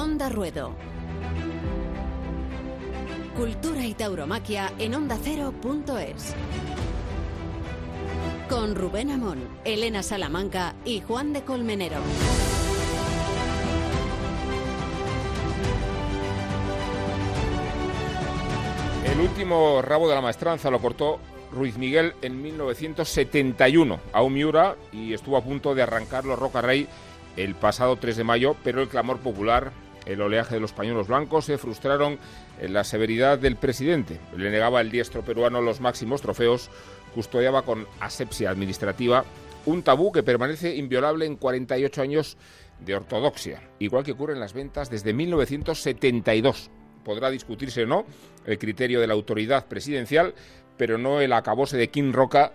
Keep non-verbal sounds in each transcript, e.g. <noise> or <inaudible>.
Onda Ruedo. Cultura y tauromaquia en ondacero.es. Con Rubén Amón, Elena Salamanca y Juan de Colmenero. El último rabo de la maestranza lo cortó Ruiz Miguel en 1971 a un Miura y estuvo a punto de arrancarlo Roca Rey el pasado 3 de mayo, pero el clamor popular, el oleaje de los pañuelos blancos se frustraron en la severidad del presidente. Le negaba el diestro peruano los máximos trofeos, custodiaba con asepsia administrativa un tabú que permanece inviolable en 48 años de ortodoxia, igual que ocurre en las ventas desde 1972. Podrá discutirse o no el criterio de la autoridad presidencial, pero no el acabose de King Roca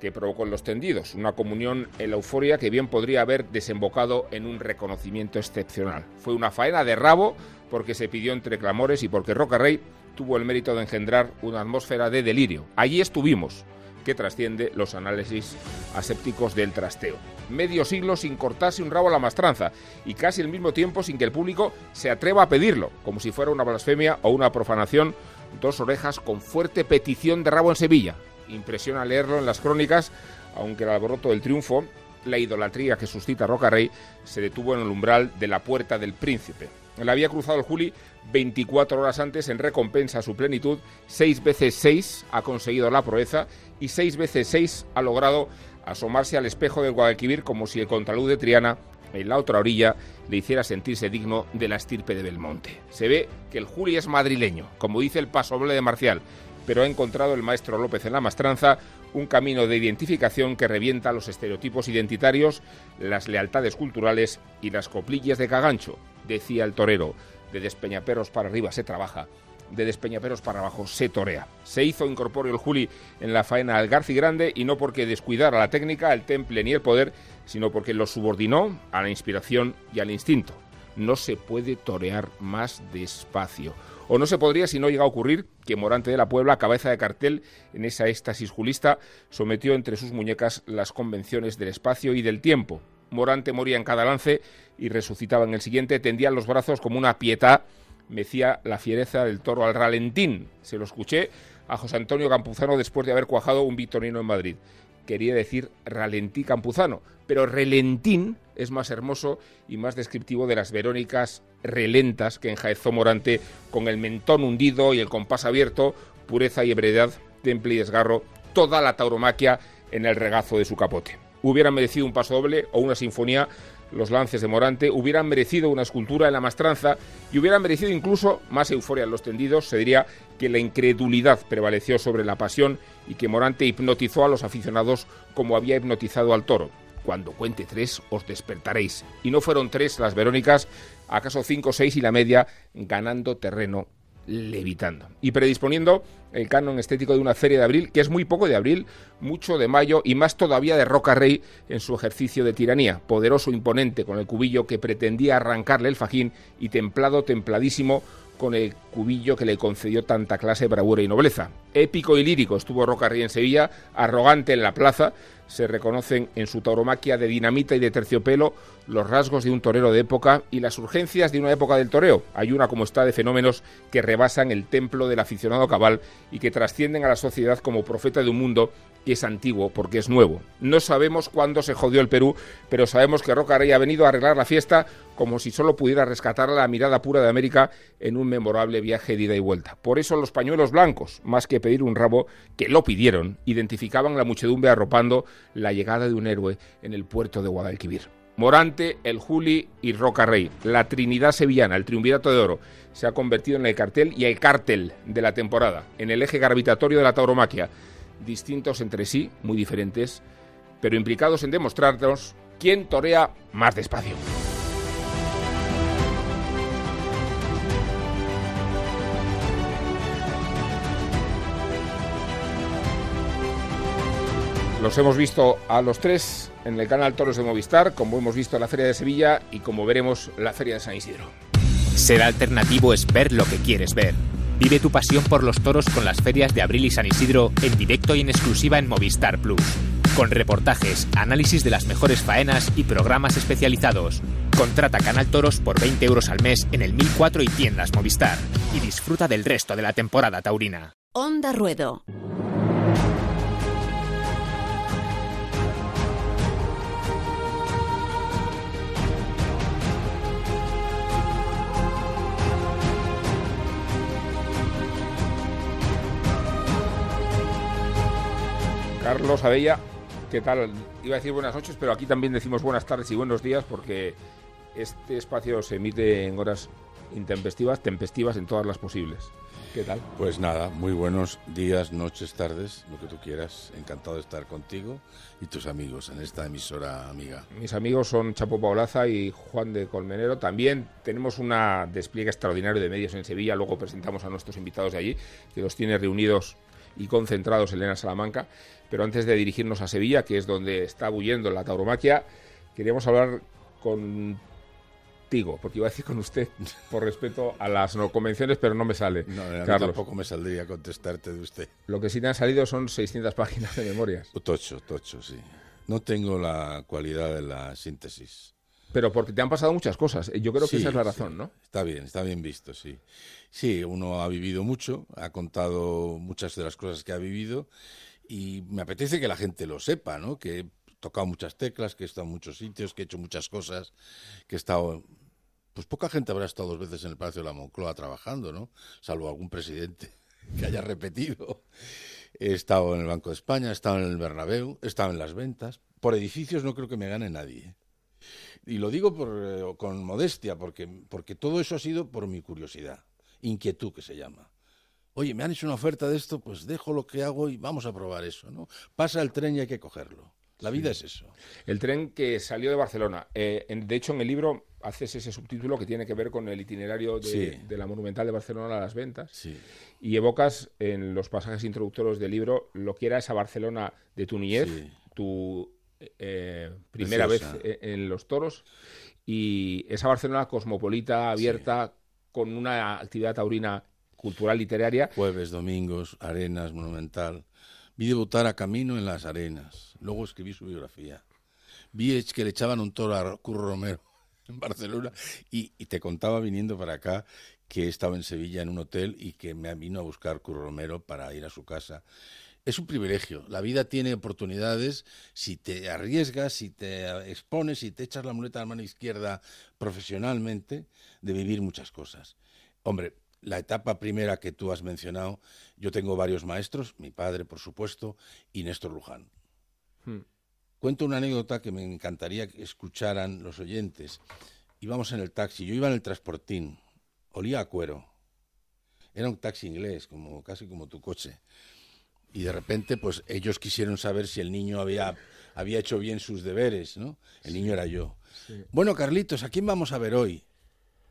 que provocó en los tendidos, una comunión en la euforia que bien podría haber desembocado en un reconocimiento excepcional. Fue una faena de rabo porque se pidió entre clamores y porque Roca Rey tuvo el mérito de engendrar una atmósfera de delirio. Allí estuvimos, que trasciende los análisis asépticos del trasteo. Medio siglo sin cortarse un rabo a la mastranza y casi al mismo tiempo sin que el público se atreva a pedirlo, como si fuera una blasfemia o una profanación dos orejas con fuerte petición de rabo en Sevilla. Impresiona leerlo en las crónicas, aunque el alboroto del triunfo, la idolatría que suscita Roca Rey, se detuvo en el umbral de la Puerta del Príncipe. Le había cruzado el Juli 24 horas antes en recompensa a su plenitud, seis veces seis ha conseguido la proeza y seis veces seis ha logrado asomarse al espejo del Guadalquivir como si el contraluz de Triana en la otra orilla le hiciera sentirse digno de la estirpe de Belmonte. Se ve que el Juli es madrileño, como dice el pasoble de Marcial, pero ha encontrado el maestro López en la mastranza un camino de identificación que revienta los estereotipos identitarios, las lealtades culturales y las coplillas de cagancho, decía el torero. De despeñaperos para arriba se trabaja, de despeñaperos para abajo se torea. Se hizo incorpóreo el Juli en la faena al Garci Grande y no porque descuidara la técnica, el temple ni el poder, sino porque lo subordinó a la inspiración y al instinto. No se puede torear más despacio. O no se podría si no llega a ocurrir que Morante de la Puebla, cabeza de cartel en esa éxtasis julista, sometió entre sus muñecas las convenciones del espacio y del tiempo. Morante moría en cada lance y resucitaba en el siguiente, tendía los brazos como una pietad, mecía la fiereza del toro al ralentín. Se lo escuché a José Antonio Campuzano después de haber cuajado un victorino en Madrid quería decir ralentí campuzano, pero relentín es más hermoso y más descriptivo de las verónicas relentas que enjaezó Morante con el mentón hundido y el compás abierto, pureza y ebriedad, temple y desgarro, toda la tauromaquia en el regazo de su capote. Hubieran merecido un paso doble o una sinfonía los lances de Morante, hubieran merecido una escultura en la mastranza y hubieran merecido incluso más euforia en los tendidos, se diría que la incredulidad prevaleció sobre la pasión y que Morante hipnotizó a los aficionados como había hipnotizado al toro. Cuando cuente tres os despertaréis. Y no fueron tres las Verónicas, acaso cinco, seis y la media, ganando terreno levitando y predisponiendo el canon estético de una feria de abril que es muy poco de abril, mucho de mayo y más todavía de Roca Rey en su ejercicio de tiranía, poderoso, imponente, con el cubillo que pretendía arrancarle el fajín y templado, templadísimo con el cubillo que le concedió tanta clase, bravura y nobleza. Épico y lírico estuvo Roca Rey en Sevilla, arrogante en la plaza, se reconocen en su tauromaquia de dinamita y de terciopelo los rasgos de un torero de época y las urgencias de una época del toreo. Hay una como está de fenómenos que rebasan el templo del aficionado cabal y que trascienden a la sociedad como profeta de un mundo que es antiguo porque es nuevo. No sabemos cuándo se jodió el Perú, pero sabemos que Roca Rey ha venido a arreglar la fiesta como si solo pudiera rescatar la mirada pura de América en un memorable viaje de ida y vuelta. Por eso los pañuelos blancos, más que pedir un rabo, que lo pidieron, identificaban la muchedumbre arropando la llegada de un héroe en el puerto de Guadalquivir. Morante, el Juli y Roca Rey, la Trinidad Sevillana, el Triunvirato de Oro, se ha convertido en el cartel y el cártel de la temporada, en el eje gravitatorio de la tauromaquia, distintos entre sí, muy diferentes, pero implicados en demostrarnos quién torea más despacio. Los hemos visto a los tres en el canal Toros de Movistar, como hemos visto la Feria de Sevilla y como veremos la Feria de San Isidro. Ser alternativo es ver lo que quieres ver. Vive tu pasión por los toros con las ferias de Abril y San Isidro en directo y en exclusiva en Movistar Plus. con reportajes, análisis de las mejores faenas y programas especializados. Contrata Canal Toros por 20 euros al mes en el 1004 y tiendas Movistar y disfruta del resto de la temporada taurina. Onda Ruedo. Carlos Abella, ¿qué tal? Iba a decir buenas noches, pero aquí también decimos buenas tardes y buenos días porque este espacio se emite en horas intempestivas, tempestivas en todas las posibles. ¿Qué tal? Pues nada, muy buenos días, noches, tardes, lo que tú quieras. Encantado de estar contigo y tus amigos en esta emisora amiga. Mis amigos son Chapo Paulaza y Juan de Colmenero. También tenemos un despliegue extraordinario de medios en Sevilla. Luego presentamos a nuestros invitados de allí, que los tiene reunidos y concentrados Elena Salamanca. Pero antes de dirigirnos a Sevilla, que es donde está bullendo la tauromaquia, queríamos hablar contigo, porque iba a decir con usted por respeto a las no convenciones, pero no me sale. No, tampoco me saldría contestarte de usted. Lo que sí te han salido son 600 páginas de memorias. <laughs> Tocho, tocho, sí. No tengo la cualidad de la síntesis. Pero porque te han pasado muchas cosas. Yo creo que esa es la razón, ¿no? Está bien, está bien visto, sí. Sí, uno ha vivido mucho, ha contado muchas de las cosas que ha vivido y me apetece que la gente lo sepa, ¿no? Que he tocado muchas teclas, que he estado en muchos sitios, que he hecho muchas cosas, que he estado... Pues poca gente habrá estado dos veces en el Palacio de la Moncloa trabajando, ¿no? Salvo algún presidente <laughs> que haya repetido. He estado en el Banco de España, he estado en el Bernabéu, he estado en las ventas. Por edificios no creo que me gane nadie. ¿eh? Y lo digo por, eh, con modestia, porque, porque todo eso ha sido por mi curiosidad, inquietud que se llama. Oye, me han hecho una oferta de esto, pues dejo lo que hago y vamos a probar eso, ¿no? Pasa el tren y hay que cogerlo. La vida es eso. El tren que salió de Barcelona. Eh, de hecho, en el libro haces ese subtítulo que tiene que ver con el itinerario de, la Monumental de Barcelona a las ventas. Sí. Y evocas en los pasajes introductorios del libro lo que era esa Barcelona de tu niñez, tu eh, primera vez e, en, los toros y esa Barcelona cosmopolita, abierta, con una actividad taurina cultural literaria. Jueves, domingos, arenas, monumental. Vi debutar a Camino en las arenas. Luego escribí su biografía. Vi que le echaban un toro a Curro Romero <laughs> en Barcelona y, y te contaba viniendo para acá que estaba en Sevilla en un hotel y que me vino a buscar Curro Romero para ir a su casa es un privilegio. La vida tiene oportunidades si te arriesgas, si te expones, si te echas la muleta a la mano izquierda profesionalmente, de vivir muchas cosas. Hombre, la etapa primera que tú has mencionado, yo tengo varios maestros, mi padre, por supuesto, y Néstor Luján. Hmm. Cuento una anécdota que me encantaría que escucharan los oyentes. Íbamos en el taxi, yo iba en el transportín, olía a cuero. Era un taxi inglés, como casi como tu coche y de repente pues ellos quisieron saber si el niño había, había hecho bien sus deberes, ¿no? El niño era yo. Bueno, Carlitos, ¿a quién vamos a ver hoy?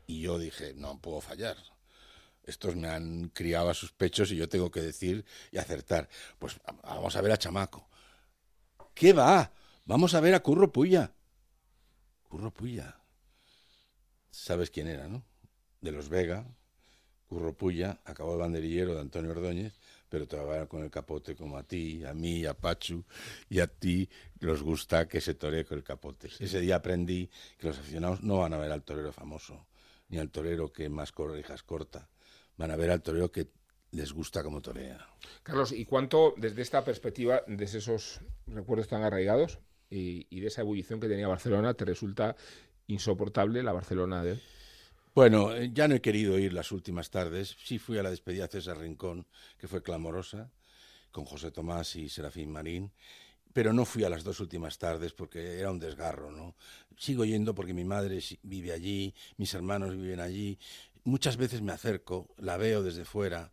Y yo dije, no puedo fallar. Estos me han criado a sus pechos y yo tengo que decir y acertar. Pues vamos a ver a Chamaco. ¿Qué va? Vamos a ver a Curro Puya. Curro Puya. ¿Sabes quién era, no? De los Vega. Curro Puya, acabó de banderillero de Antonio Ordóñez pero trabajar con el capote como a ti, a mí, a Pachu y a ti nos gusta que se toree con el capote. Ese día aprendí que los aficionados no van a ver al torero famoso, ni al torero que más correjas corta, van a ver al torero que les gusta como torea. Carlos, ¿y cuánto desde esta perspectiva, desde esos recuerdos tan arraigados y, y de esa ebullición que tenía Barcelona, te resulta insoportable la Barcelona de bueno, eh, ya no he querido ir las últimas tardes. Sí fui a la despedida de César Rincón, que fue clamorosa, con José Tomás y Serafín Marín, pero no fui a las dos últimas tardes porque era un desgarro, ¿no? Sigo yendo porque mi madre vive allí, mis hermanos viven allí. Muchas veces me acerco, la veo desde fuera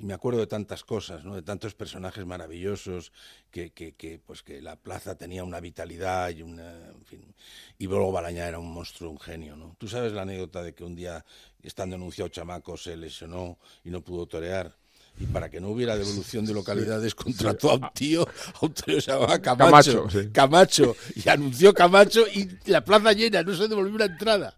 y me acuerdo de tantas cosas, ¿no? de tantos personajes maravillosos, que, que, que, pues que la plaza tenía una vitalidad y una, en fin, y luego Balañá era un monstruo, un genio, ¿no? Tú sabes la anécdota de que un día, estando anunciado chamaco, se lesionó y no pudo torear, y para que no hubiera devolución de localidades contrató a un tío, a un tío que se llamaba Camacho, Camacho, Camacho, y anunció Camacho y la plaza llena, no se devolvió una entrada.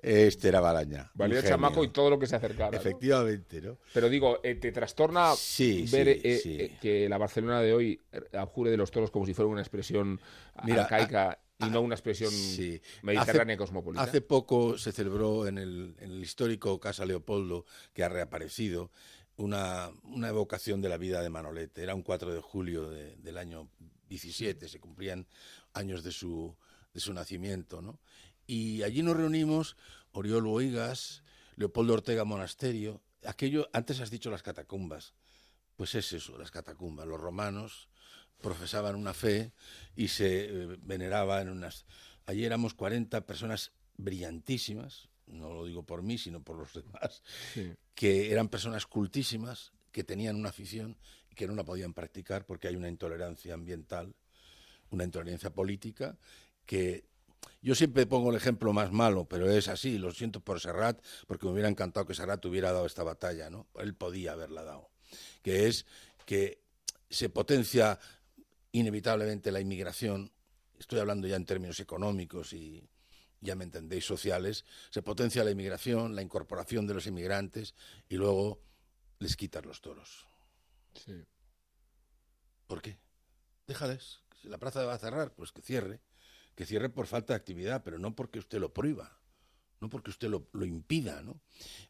Este era Balaña. Valía chamaco y todo lo que se acercara. Efectivamente, ¿no? Pero digo, eh, ¿te trastorna Sí, ver sí, eh, sí. eh, que la Barcelona de hoy abjure de los toros como si fuera una expresión Mira, arcaica a- y no una expresión Sí. mediterránea Hace- cosmopolita? Hace poco se celebró en el, en el histórico Casa Leopoldo, que ha reaparecido, una, una evocación de la vida de Manolete. Era un 4 de julio de- del año 17, se cumplían años de su, de su nacimiento, ¿no? Y allí nos reunimos Oriol Boigas, Leopoldo Ortega Monasterio, aquello, antes has dicho las catacumbas, pues es eso, las catacumbas. Los romanos profesaban una fe y se eh, veneraba en unas... Allí éramos 40 personas brillantísimas, no lo digo por mí, sino por los <laughs> demás, Sí. que eran personas cultísimas, que tenían una afición y que no la podían practicar porque hay una intolerancia ambiental, una intolerancia política, que yo siempre pongo el ejemplo más malo, pero es así, lo siento por Serrat, porque me hubiera encantado que Serrat hubiera dado esta batalla, ¿no? Él podía haberla dado, que es que se potencia inevitablemente la inmigración, estoy hablando ya en términos económicos y ya me entendéis sociales, se potencia la inmigración, la incorporación de los inmigrantes y luego les quitas los toros. Sí. ¿Por qué? Déjales. Si la plaza va a cerrar, pues que cierre. Que cierre por falta de actividad, pero no porque usted lo prohíba. No porque usted lo, lo impida, ¿no?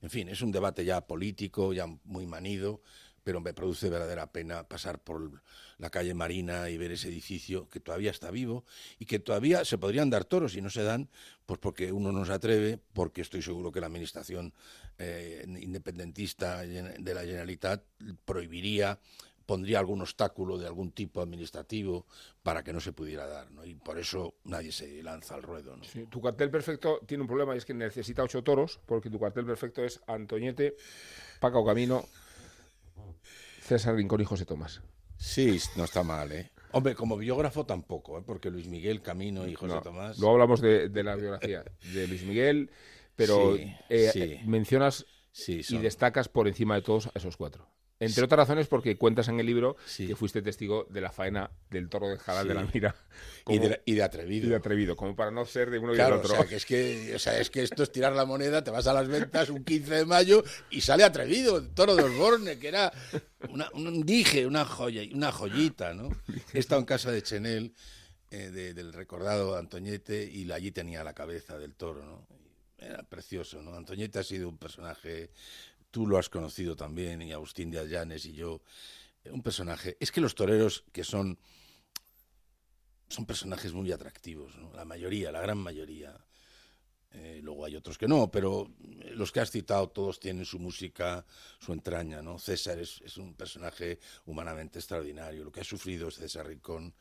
En fin, es un debate ya político, ya muy manido, pero me produce verdadera pena pasar por la calle Marina y ver ese edificio que todavía está vivo y que todavía se podrían dar toros y no se dan, pues porque uno no se atreve, porque estoy seguro que la administración eh, independentista de la Generalitat prohibiría pondría algún obstáculo de algún tipo administrativo para que no se pudiera dar, ¿no? Y por eso nadie se lanza al ruedo, ¿no? Sí, Tu cartel perfecto tiene un problema y es que necesita ocho toros, porque tu cartel perfecto es Antoñete, Paco Camino, César Rincón y José Tomás. Sí, no está mal, ¿eh? Hombre, como biógrafo tampoco, ¿eh? Porque Luis Miguel Camino y José No, Tomás... Luego hablamos de, de la biografía de Luis Miguel, pero Sí, eh, sí. eh, mencionas Sí, y destacas por encima de todos a esos cuatro. Entre otras razones porque cuentas en el libro Sí. que fuiste testigo de la faena del toro de Jaral Sí. de la Mira. y, de, y de atrevido. y de atrevido, como para no ser de uno y del o otro. sea, que es que, o sea, es que esto es tirar la moneda, te vas a las ventas un 15 de mayo y sale atrevido, el toro de Osborne, que era una- un dije, una joya, una joyita, ¿no? He estado en casa de Chenel, eh, de- del recordado Antoñete, y allí tenía la cabeza del toro, ¿no? Era precioso, ¿no? Antoñete ha sido un personaje, tú lo has conocido también, y Agustín de Allanes y yo, un personaje. Es que los toreros que son son personajes muy atractivos, ¿no? la mayoría, la gran mayoría. Eh, luego hay otros que no, pero los que has citado todos tienen su música, su entraña. ¿no? César es, es un personaje humanamente extraordinario. Lo que ha sufrido César Rincón,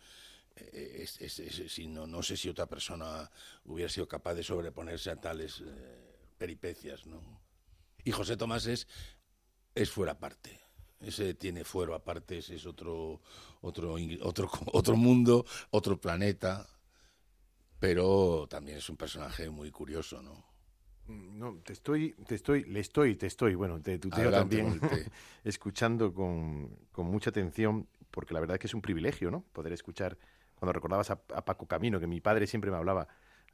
eh, es, es- es- si no, no sé si otra persona hubiera sido capaz de sobreponerse a tales eh, peripecias. ¿no? Y José Tomás es, es fuera aparte. Ese tiene fuero aparte, ese es otro, otro, otro, <laughs> otro mundo, otro planeta, pero también es un personaje muy curioso, ¿no? No, te estoy, te estoy, le estoy, te estoy, bueno, te tuteo también, <laughs> escuchando con, con mucha atención, porque la verdad es que es un privilegio, ¿no? Poder escuchar, cuando recordabas a, a Paco Camino, que mi padre siempre me hablaba.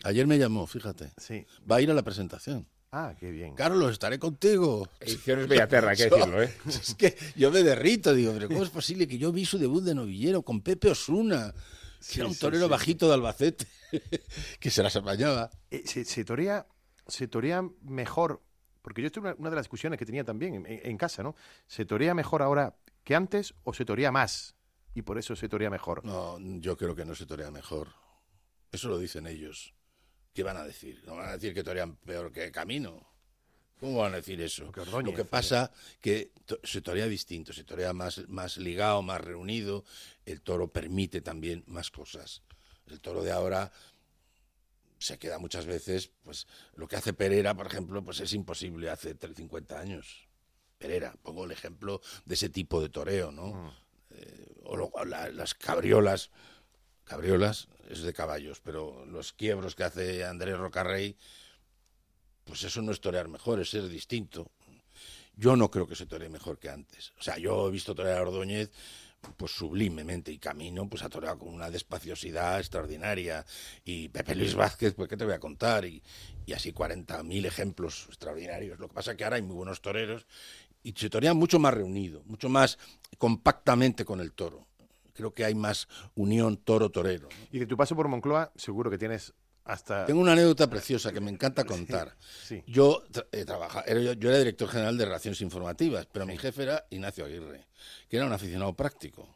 Ayer me llamó, fíjate. Sí. Va a ir a la presentación. Ah, qué bien. Carlos, estaré contigo. Ediciones Bellaterra, hay que <laughs> decirlo, ¿eh? <laughs> Es que yo me derrito, digo, pero ¿cómo es posible que yo vi su debut de novillero con Pepe Osuna? Que Sí, era un sí, torero sí. bajito de Albacete, <laughs> que se las apañaba. Eh, se, se torea, se torea mejor, porque yo esto es una, una de las discusiones que tenía también en, en casa, ¿no? ¿Se torea mejor ahora que antes o se torea más? Y por eso se torea mejor. No, yo creo que no se torea mejor. Eso lo dicen ellos. ¿Qué van a decir? ¿No van a decir que torean peor que Camino? ¿Cómo van a decir eso? Que Ordóñez, Lo que pasa que to- se torea distinto, se torea más, más ligado, más reunido. El toro permite también más cosas. El toro de ahora se queda muchas veces, pues lo que hace Pereira, por ejemplo, pues es imposible hace tre- 50 años. Pereira, pongo el ejemplo de ese tipo de toreo, ¿no? Eh, o lo- la- las cabriolas, cabriolas es de caballos, pero los quiebros que hace Andrés Rocarrey, pues eso no es torear mejor, es ser distinto. Yo no creo que se toree mejor que antes. O sea, yo he visto torear a Ordóñez pues sublimemente y Camino pues ha toreado con una despaciosidad extraordinaria y Pepe Luis Vázquez pues qué te voy a contar y, y así 40.000 ejemplos extraordinarios lo que pasa que ahora hay muy buenos toreros y se torean mucho más reunido mucho más compactamente con el toro creo que hay más unión toro-torero. ¿no? Y de tu paso por Moncloa, seguro que tienes hasta... Tengo una anécdota preciosa que me encanta contar. <laughs> Sí. Yo, eh, trabaja- era- yo, yo era director general de Relaciones Informativas, pero mi jefe era Ignacio Aguirre, que era un aficionado práctico.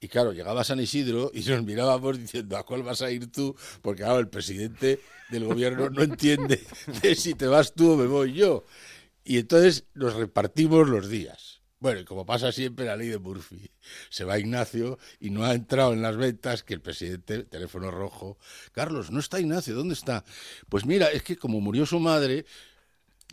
Y claro, llegaba a San Isidro y nos mirábamos diciendo, ¿a cuál vas a ir tú? Porque claro, el presidente del gobierno no entiende <laughs> de si te vas tú o me voy yo. Y entonces nos repartimos los días. Bueno, y como pasa siempre la ley de Murphy, se va Ignacio y no ha entrado en las ventas que el presidente, teléfono rojo, Carlos, no está Ignacio, ¿dónde está? Pues mira, es que como murió su madre,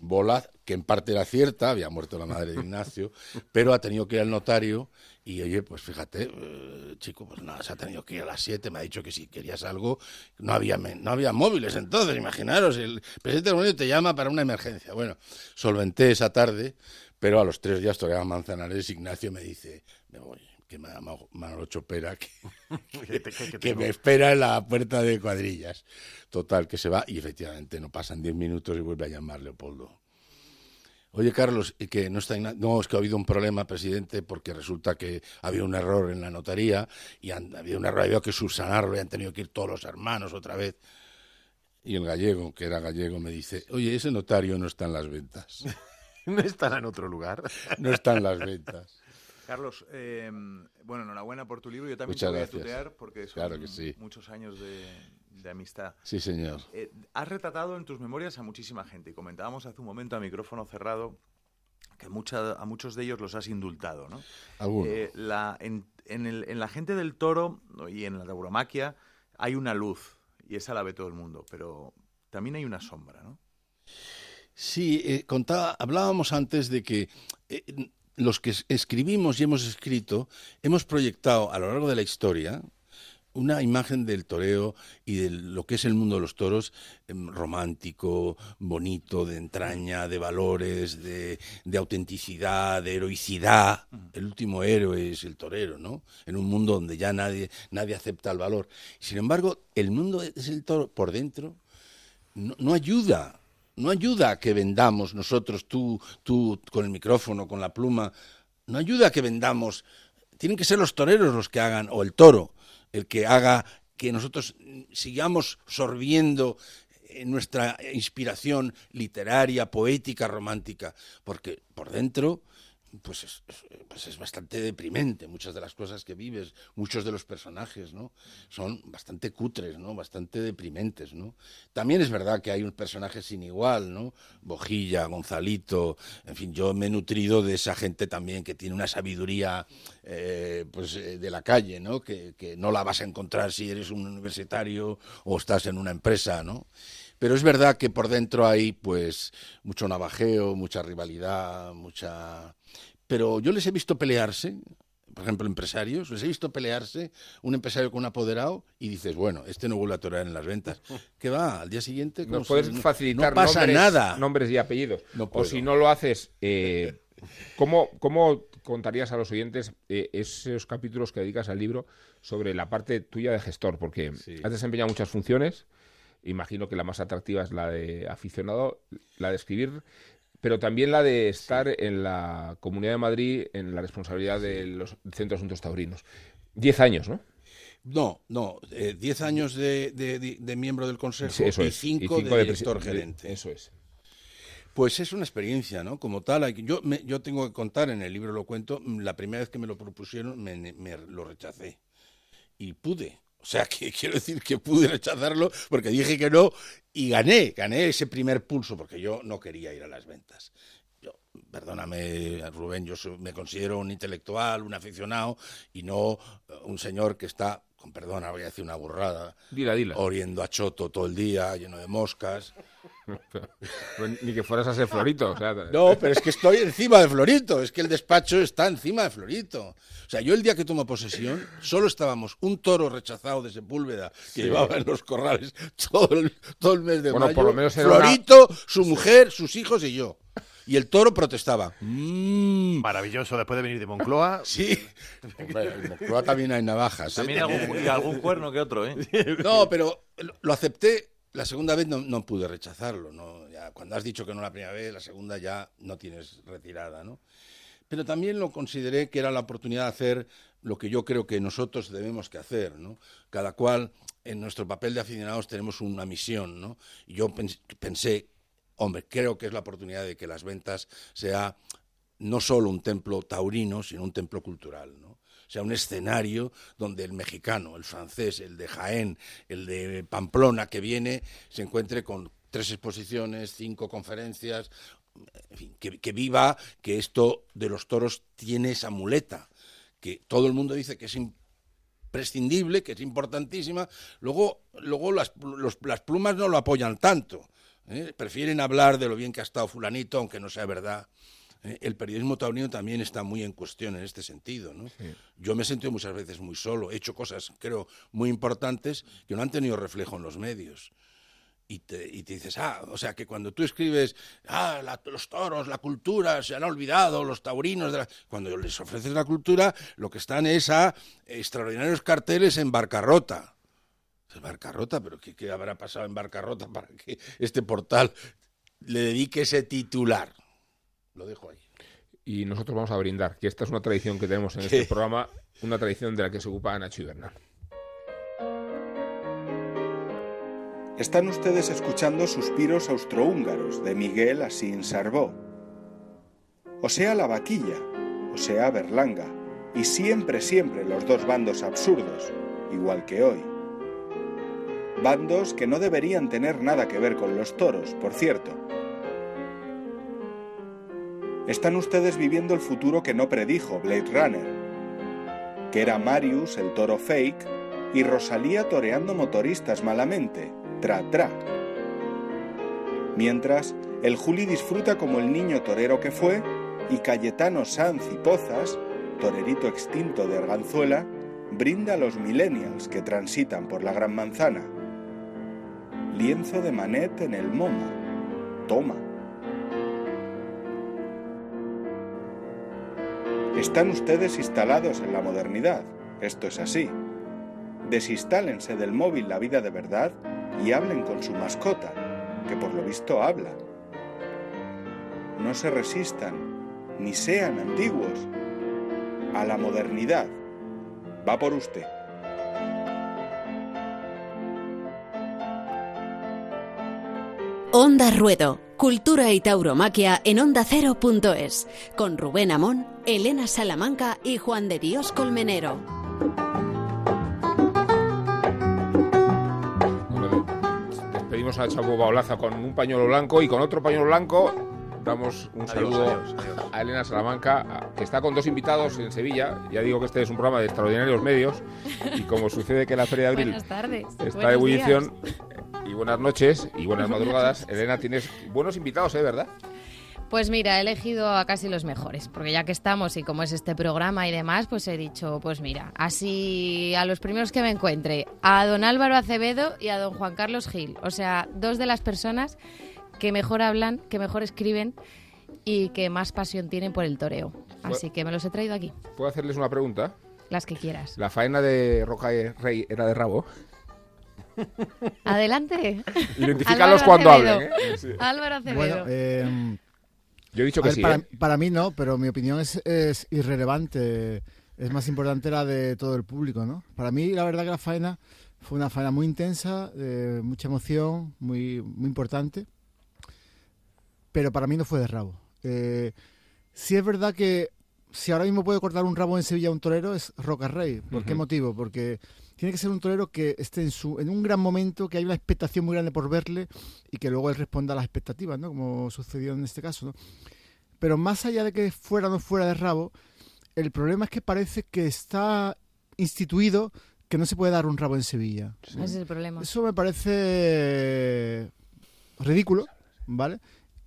Bola, que en parte era cierta, había muerto la madre de Ignacio, <laughs> pero ha tenido que ir al notario y oye, pues fíjate, eh, chico, pues nada, se ha tenido que ir a las 7, me ha dicho que si querías algo, no había, no había móviles entonces, imaginaros, el presidente del gobierno te llama para una emergencia. Bueno, solventé esa tarde, pero a los tres días todavía Manzanares, Ignacio me dice, me voy, que me ha llamado Manolo Chopera, que, <laughs> me espera en la puerta de cuadrillas. Total, que se va y efectivamente no pasan 10 minutos y vuelve a llamar Leopoldo. Oye, Carlos, y que no está No, es que ha habido un problema, presidente, porque resulta que había un error en la notaría y han, había un error, había que subsanarlo y han tenido que ir todos los hermanos otra vez. Y el gallego, que era gallego, me dice, oye, ese notario no está en las ventas. <laughs> <laughs> No estará en otro lugar. No está en las ventas. Carlos, eh, bueno, enhorabuena por tu libro. Yo también Muchas te voy gracias. a tutear porque son Claro que sí. muchos años de, de amistad. Sí, señor. Eh, has retratado en tus memorias a muchísima gente y comentábamos hace un momento a micrófono cerrado que mucha- a muchos de ellos los has indultado, ¿no? Alguno. Eh, la, en, en el- en la gente del toro y en la tauromaquia hay una luz y esa la ve todo el mundo, pero también hay una sombra, ¿no? Sí, eh, contaba, hablábamos antes de que eh, los que es- escribimos y hemos escrito hemos proyectado a lo largo de la historia una imagen del toreo y de lo que es el mundo de los toros em, romántico, bonito, de entraña, de valores, de, de autenticidad, de heroicidad. El último héroe es el torero, ¿no? En un mundo donde ya nadie, nadie acepta el valor. Sin embargo, el mundo es el toro por dentro no, no ayuda, no ayuda a que vendamos nosotros, tú, tú con el micrófono, con la pluma, no ayuda a que vendamos. Tienen que ser los toreros los que hagan, o el toro, el que haga que nosotros sigamos sorbiendo en nuestra inspiración literaria, poética, romántica, porque por dentro pues es, es- pues es bastante deprimente muchas de las cosas que vives, muchos de los personajes, ¿no? Son bastante cutres, ¿no? Bastante deprimentes, ¿no? También es verdad que hay un personaje sin igual, ¿no? Bojilla, Gonzalito, en fin, yo me he nutrido de esa gente también que tiene una sabiduría, eh, pues, eh, de la calle, ¿no? Que, que no la vas a encontrar si eres un universitario o estás en una empresa, ¿no? Pero es verdad que por dentro hay, pues, mucho navajeo, mucha rivalidad, mucha... Pero yo les he visto pelearse, por ejemplo, empresarios, les he visto pelearse, un empresario con un apoderado, y dices, bueno, este no vuelve a torear en las ventas. <laughs> ¿Qué va? Al día siguiente... ¿cómo Nos se- puedes no- facilitar No pasa nombres, nada. nombres y apellidos. No o si no lo haces, eh, ¿cómo, ¿cómo contarías a los oyentes eh, esos capítulos que dedicas al libro sobre la parte tuya de gestor? Porque Sí. has desempeñado muchas funciones. Imagino que la más atractiva es la de aficionado, la de escribir, pero también la de estar en la Comunidad de Madrid en la responsabilidad del los Centro de Asuntos Taurinos. Diez años, ¿no? No, no, eh, diez años de, de- de- de miembro del Consejo Sí, eso y cinco, de, director de- gerente. Eso es. Pues es una experiencia, ¿no? Como tal, yo, me- yo tengo que contar, en el libro lo cuento, la primera vez que me lo propusieron me, me lo rechacé. Y pude. O sea, que <laughs> quiero decir que pude rechazarlo porque dije que no y gané, gané ese primer pulso porque yo no quería ir a las ventas. Yo, perdóname, Rubén, yo soy- me considero un intelectual, un aficionado y no eh, un señor que está, con perdona, voy a decir una burrada, Dila, dila. oriendo a choto todo el día, lleno de moscas. Ni que fueras a ser florito. o sea, No, pero es que estoy encima de Florito, es que el despacho está encima de Florito. O sea, yo el día que tomo posesión, solo estábamos un toro rechazado de Sepúlveda que llevaba en los corrales todo el, todo el mes de Bueno, mayo. por lo menos era una- Florito, su mujer, sus hijos y yo. Y el toro protestaba. Mm. Maravilloso, después de venir de Moncloa. Sí. Hombre, en Moncloa también hay navajas. ¿eh? También algún, y algún cuerno que otro, ¿eh? No, pero lo acepté. La segunda vez no, pude rechazarlo. ¿no? Cuando has dicho que no la primera vez, la segunda ya no tienes retirada. ¿no? Pero también lo consideré que era la oportunidad de hacer lo que yo creo que nosotros debemos que hacer. ¿no? Cada cual, en nuestro papel de aficionados, tenemos una misión. ¿no? Y yo pens- pensé, hombre, creo que es la oportunidad de que las ventas sea no solo un templo taurino, sino un templo cultural, ¿no? Sea, un escenario donde el mexicano, el francés, el de Jaén, el de Pamplona que viene, se encuentre con tres exposiciones, cinco conferencias, en fin, que, viva que esto de los toros tiene esa muleta, que todo el mundo dice que es imprescindible, que es importantísima, luego, luego las plumas no lo apoyan tanto, ¿eh? prefieren hablar de lo bien que ha estado fulanito, aunque no sea verdad. ¿Eh? El periodismo taurino también está muy en cuestión en este sentido. ¿no? Yo me he sentido muchas veces muy solo, he hecho cosas, creo, muy importantes que no han tenido reflejo en los medios. Y te, y te dices, ah, o sea, que cuando tú escribes, ah, la- los toros, la cultura, se han olvidado, los taurinos, de la-". cuando les ofreces la cultura, lo que están es a extraordinarios carteles en barcarrota. Barcarrota, pero ¿qué, qué habrá pasado en barcarrota para que este portal le dedique ese titular? Lo dejo ahí. Y nosotros vamos a brindar, que esta es una tradición que tenemos en <laughs> este programa, una tradición de la que se ocupa Nacho Ibernal. Están ustedes escuchando Suspiros Austrohúngaros de Miguel Asín Sarbó. O sea la vaquilla, o sea Berlanga, y siempre, siempre los dos bandos absurdos, igual que hoy. Bandos que no deberían tener nada que ver con los toros, por cierto. Están ustedes viviendo el futuro que no predijo Blade Runner, que era Marius, el toro fake, y Rosalía toreando motoristas malamente, tra tra. Mientras, el Juli disfruta como el niño torero que fue y Cayetano Sanz y Pozas, torerito extinto de Arganzuela, brinda a los millennials que transitan por la Gran Manzana. Lienzo de Manet en el MoMA. Toma. Están ustedes instalados en la modernidad. Esto es así. Desinstálense del móvil la vida de verdad y hablen con su mascota, que por lo visto habla. No se resistan, ni sean antiguos, a la modernidad. Va por usted. Onda Ruedo, Cultura y Tauromaquia en Onda Cero.es, con Rubén Amón, Elena Salamanca y Juan de Dios Colmenero. Bueno, despedimos a Chapo Baolaza con un pañuelo blanco y con otro pañuelo blanco damos un Adiós, saludo adiós, adiós. a Elena Salamanca, que está con dos invitados en Sevilla. Ya digo que este es un programa de extraordinarios medios y como sucede que la Feria de Abril Buenas tardes. está de ebullición días. y buenas noches y buenas madrugadas, Elena, tienes buenos invitados, ¿eh? ¿Verdad? Pues mira, he elegido a casi los mejores, porque ya que estamos y como es este programa y demás, pues he dicho, pues mira, así a los primeros que me encuentre, a don Álvaro Acevedo y a don Juan Carlos Gil, o sea, dos de las personas que mejor hablan, que mejor escriben y que más pasión tienen por el toreo. Así que me los he traído aquí, ¿Puedo hacerles una pregunta? las que quieras. ¿La faena de Roca Rey era de rabo? Adelante. Identifícalos cuando Acevedo. hablen, ¿eh? Sí. Álvaro Acevedo. Bueno, eh, Yo he dicho a que ver, sí, para, ¿eh? para mí no, pero mi opinión es, es irrelevante. Es más importante la de todo el público, ¿no? Para mí, la verdad que la faena fue una faena muy intensa, de mucha emoción, muy, muy importante. Pero para mí no fue de rabo. Eh, sí es verdad que si ahora mismo puede cortar un rabo en Sevilla a un torero es Roca Rey. ¿Por qué motivo? Porque tiene que ser un torero que esté en, su, en un gran momento, que hay una expectación muy grande por verle y que luego él responda a las expectativas, ¿no? Como sucedió en este caso, ¿no? Pero más allá de que fuera o no fuera de rabo, el problema es que parece que está instituido que no se puede dar un rabo en Sevilla. Ese es el problema. Eso me parece ridículo, ¿vale?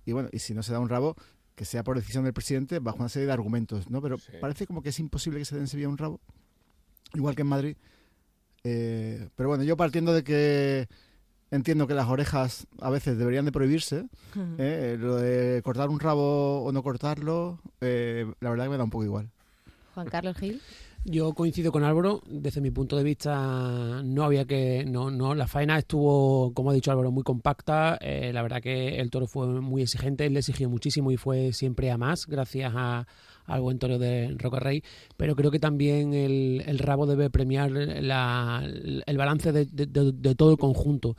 Y bueno, y si no se da un rabo, que sea por decisión del presidente bajo una serie de argumentos, ¿no? Pero Sí. parece como que es imposible que se dé en Sevilla un rabo, igual que en Madrid. Eh, pero bueno, yo partiendo de que entiendo que las orejas a veces deberían de prohibirse. ¿eh? Lo de cortar un rabo o no cortarlo, eh, la verdad que me da un poco igual. Juan Carlos Gil. Yo coincido con Álvaro, desde mi punto de vista no había que, no, no, la faena estuvo, como ha dicho Álvaro, muy compacta, eh, la verdad que el toro fue muy exigente, él le exigió muchísimo y fue siempre a más, gracias a, al buen toro de Roca Rey, pero creo que también el, el rabo debe premiar la, el balance de, todo el conjunto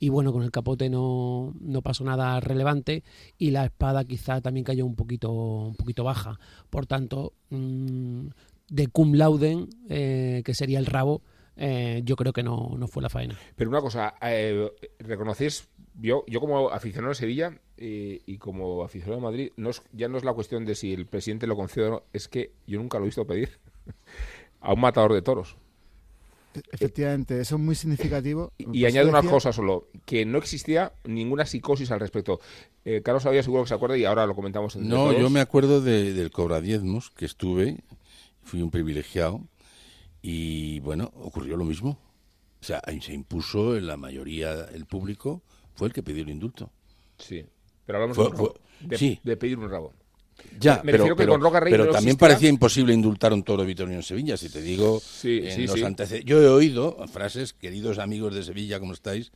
y bueno, con el capote no, no, pasó nada relevante y la espada quizá también cayó un poquito, un poquito baja. Por tanto, mmm, de cum lauden, eh, que sería el rabo, eh, yo creo que no, no, fue la faena. Pero una cosa, eh, ¿reconocéis? Yo, yo como aficionado de Sevilla eh, y como aficionado de Madrid, no es, ya no es la cuestión de si el presidente lo concede o no, es que yo nunca lo he visto pedir <laughs> a un matador de toros. Efectivamente, eso es muy significativo. Y, y añado una cosa solo, que no existía ninguna psicosis al respecto. Eh, Carlos Abadía seguro que se acuerda y ahora lo comentamos. Entre no, todos. yo me acuerdo de, del Cobradiezmos, que estuve, fui un privilegiado, y bueno, ocurrió lo mismo. O sea, ahí se impuso en la mayoría, el público fue el que pidió el indulto. Sí, pero hablamos fue, rabo, de, sí. de pedir un rabo. Ya, me pero, refiero que pero, con Roca Rey pero no también existía... parecía imposible indultar a un toro vitorino en Sevilla, si te digo sí, en sí, los sí. antecedentes. Yo he oído frases, queridos amigos de Sevilla, ¿cómo estáis?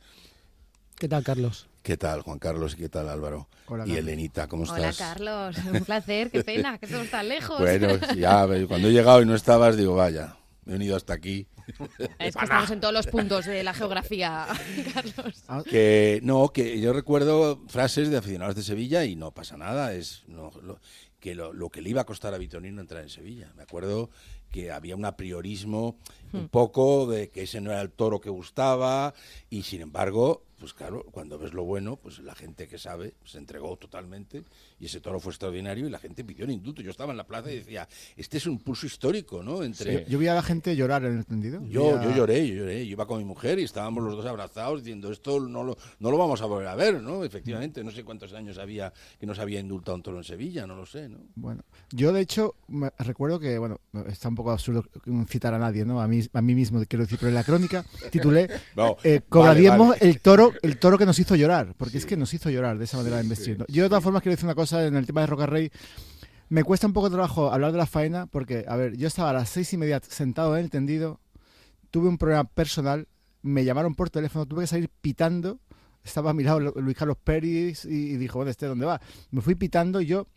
¿Qué tal, Carlos? ¿Qué tal, Juan Carlos? ¿Y qué tal, Álvaro? Hola, y Carlos. Elenita, ¿cómo Hola, estás? Carlos. Un placer, qué pena, que todo está lejos. <laughs> Bueno, ya, cuando he llegado y no estabas, digo, vaya, he venido hasta aquí. <laughs> Es que estamos en todos los puntos de la geografía, <laughs> Carlos. Que no, que yo recuerdo frases de aficionados de Sevilla y no pasa nada, es no, lo, que lo, lo, que le iba a costar a Vitorino entrar en Sevilla. Me acuerdo que había un apriorismo hmm. un poco de que ese no era el toro que gustaba y sin embargo, pues claro, cuando ves lo bueno, pues la gente que sabe se entregó totalmente y ese toro fue extraordinario y la gente pidió el indulto. Yo estaba en la plaza y decía, este es un pulso histórico, ¿no? Entre... Sí. Yo vi a la gente llorar en el tendido. Yo, a... yo lloré, yo lloré. Yo iba con mi mujer y estábamos los dos abrazados diciendo, esto no lo, no lo vamos a volver a ver, ¿no? Efectivamente, no sé cuántos años había que nos había indultado un toro en Sevilla, no lo sé, ¿no? Bueno, yo de hecho me recuerdo que, bueno, está un poco absurdo citar a nadie, ¿no? A mí, a mí mismo, quiero decir, pero en la crónica titulé <laughs> no, eh, Cobradiemos vale, vale. el toro el toro que nos hizo llorar, porque sí. es que nos hizo llorar de esa manera de investir. ¿no? Yo de todas formas quiero decir una cosa en el tema de Roca Rey. Me cuesta un poco de trabajo hablar de la faena porque, a ver, yo estaba a las seis y media sentado en el tendido, tuve un problema personal, me llamaron por teléfono, tuve que salir pitando, estaba a mi lado Luis Carlos Pérez y, y dijo, bueno, ¿este dónde va? Me fui pitando y yo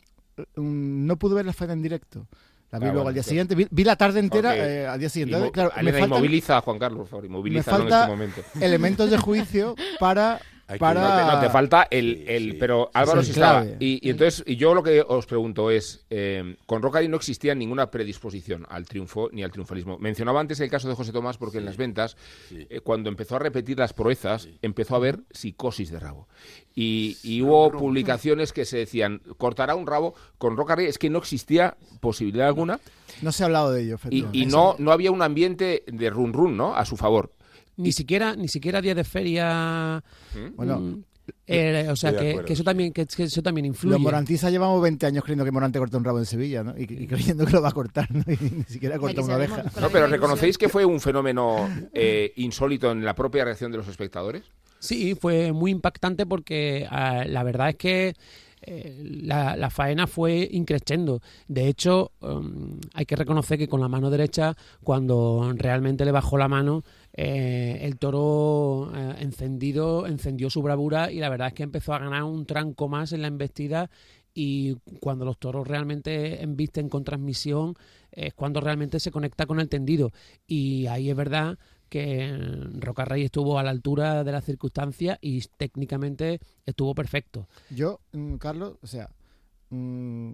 um, no pude ver la faena en directo. La vi ah, luego bueno, al día siguiente, vi, vi, la tarde entera okay. eh, al día siguiente. Inmo claro, me faltan, inmoviliza a Juan Carlos, por favor, inmoviliza me falta en este momento. <laughs> elementos de juicio para para... No, te, no, te, falta el... el sí, pero Álvaro sí, estaba. Y, y, entonces, y yo lo que os pregunto es, eh, con Rocari no existía ninguna predisposición al triunfo ni al triunfalismo. Mencionaba antes el caso de José Tomás porque en las ventas, eh, cuando empezó a repetir las proezas, empezó a haber psicosis de rabo. Y, y hubo publicaciones que se decían, cortará un rabo. Con Rocari es que no existía posibilidad alguna. No se ha hablado de ello. Y, y no, no había un ambiente de run run, ¿no? A su favor ni siquiera ni siquiera día de feria ¿Mm? bueno eh, o sea que, eso también que, que, eso también influye los morantistas llevamos 20 años creyendo que Morante corta un rabo en Sevilla ¿no? y, y creyendo que lo va a cortar ¿no? <laughs> y ni siquiera corta una oreja no pero reconocéis que fue un fenómeno eh, insólito en la propia reacción de los espectadores sí fue muy impactante porque uh, la verdad es que eh, la, la, faena fue increciendo. De hecho, um, hay que reconocer que con la mano derecha, cuando realmente le bajó la mano, eh, el toro eh, encendido encendió su bravura y la verdad es que empezó a ganar un tranco más en la embestida y cuando los toros realmente embisten con transmisión es cuando realmente se conecta con el tendido y ahí es verdad que Rocarrey estuvo a la altura de las circunstancias y técnicamente estuvo perfecto. Yo, mm, Carlos, o sea, mmm,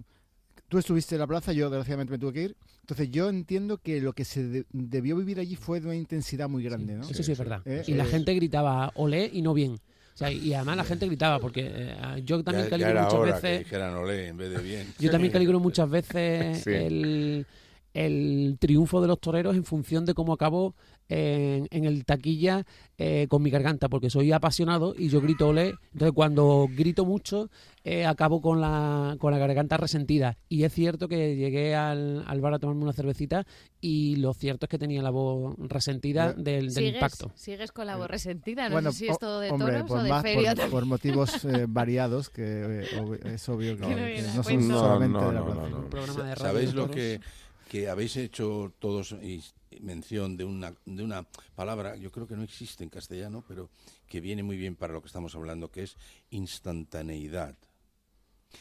tú estuviste en la plaza, yo desgraciadamente me tuve que ir. Entonces yo entiendo que lo que se de debió vivir allí fue de una intensidad muy grande, ¿no? Eso sí, sí es verdad. ¿Eh? Y la gente gritaba olé y no bien. O sea, y además la gente gritaba, porque eh, yo también ya, caligro ya muchas hora veces. Que dijeran olé en vez de bien. Yo también <laughs> caligro muchas veces sí. el, el triunfo de los toreros en función de cómo acabó en, en el taquilla eh, con mi garganta, porque soy apasionado y yo grito ole. Entonces, cuando grito mucho, eh, acabo con la, con la garganta resentida. Y es cierto que llegué al, al bar a tomarme una cervecita y lo cierto es que tenía la voz resentida del, del ¿Sigues, impacto. Sigues con la voz resentida, no Bueno, sé si es todo de hombre, toros por o de más- feria. por, por motivos <laughs> eh, variados, que eh, es obvio que, <laughs> Que no no son solamente No, de la no, no, plaza. no. Un programa de radio ¿Sabéis de lo que, que habéis hecho todos y mención de una, de una palabra, yo creo que no existe en castellano, pero que viene muy bien para lo que estamos hablando, que es instantaneidad.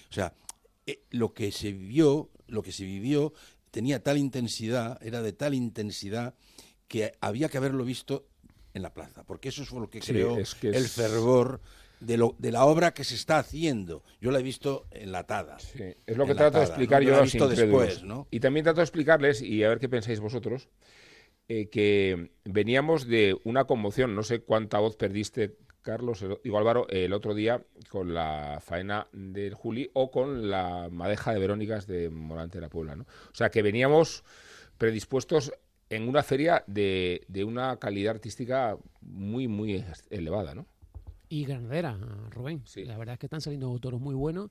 O sea, eh, lo que se vivió, lo que se vivió tenía tal intensidad, era de tal intensidad que había que haberlo visto en la plaza, porque eso fue lo que Sí, creó es que el es- fervor de, lo, de la obra que se está haciendo. Yo la he visto enlatada. Sí, es lo que enlatada, trato de explicar ¿no? yo a he los después, ¿no? Y también trato de explicarles, y a ver qué pensáis vosotros, eh, que veníamos de una conmoción. No sé cuánta voz perdiste, Carlos, el- digo Álvaro, el otro día con la faena del Juli o con la madeja de Verónicas de Morante de la Puebla. ¿no? O sea, que veníamos predispuestos en una feria de, de una calidad artística muy, muy elevada, ¿no? Y ganadera, Rubén. Sí. La verdad es que están saliendo toros muy buenos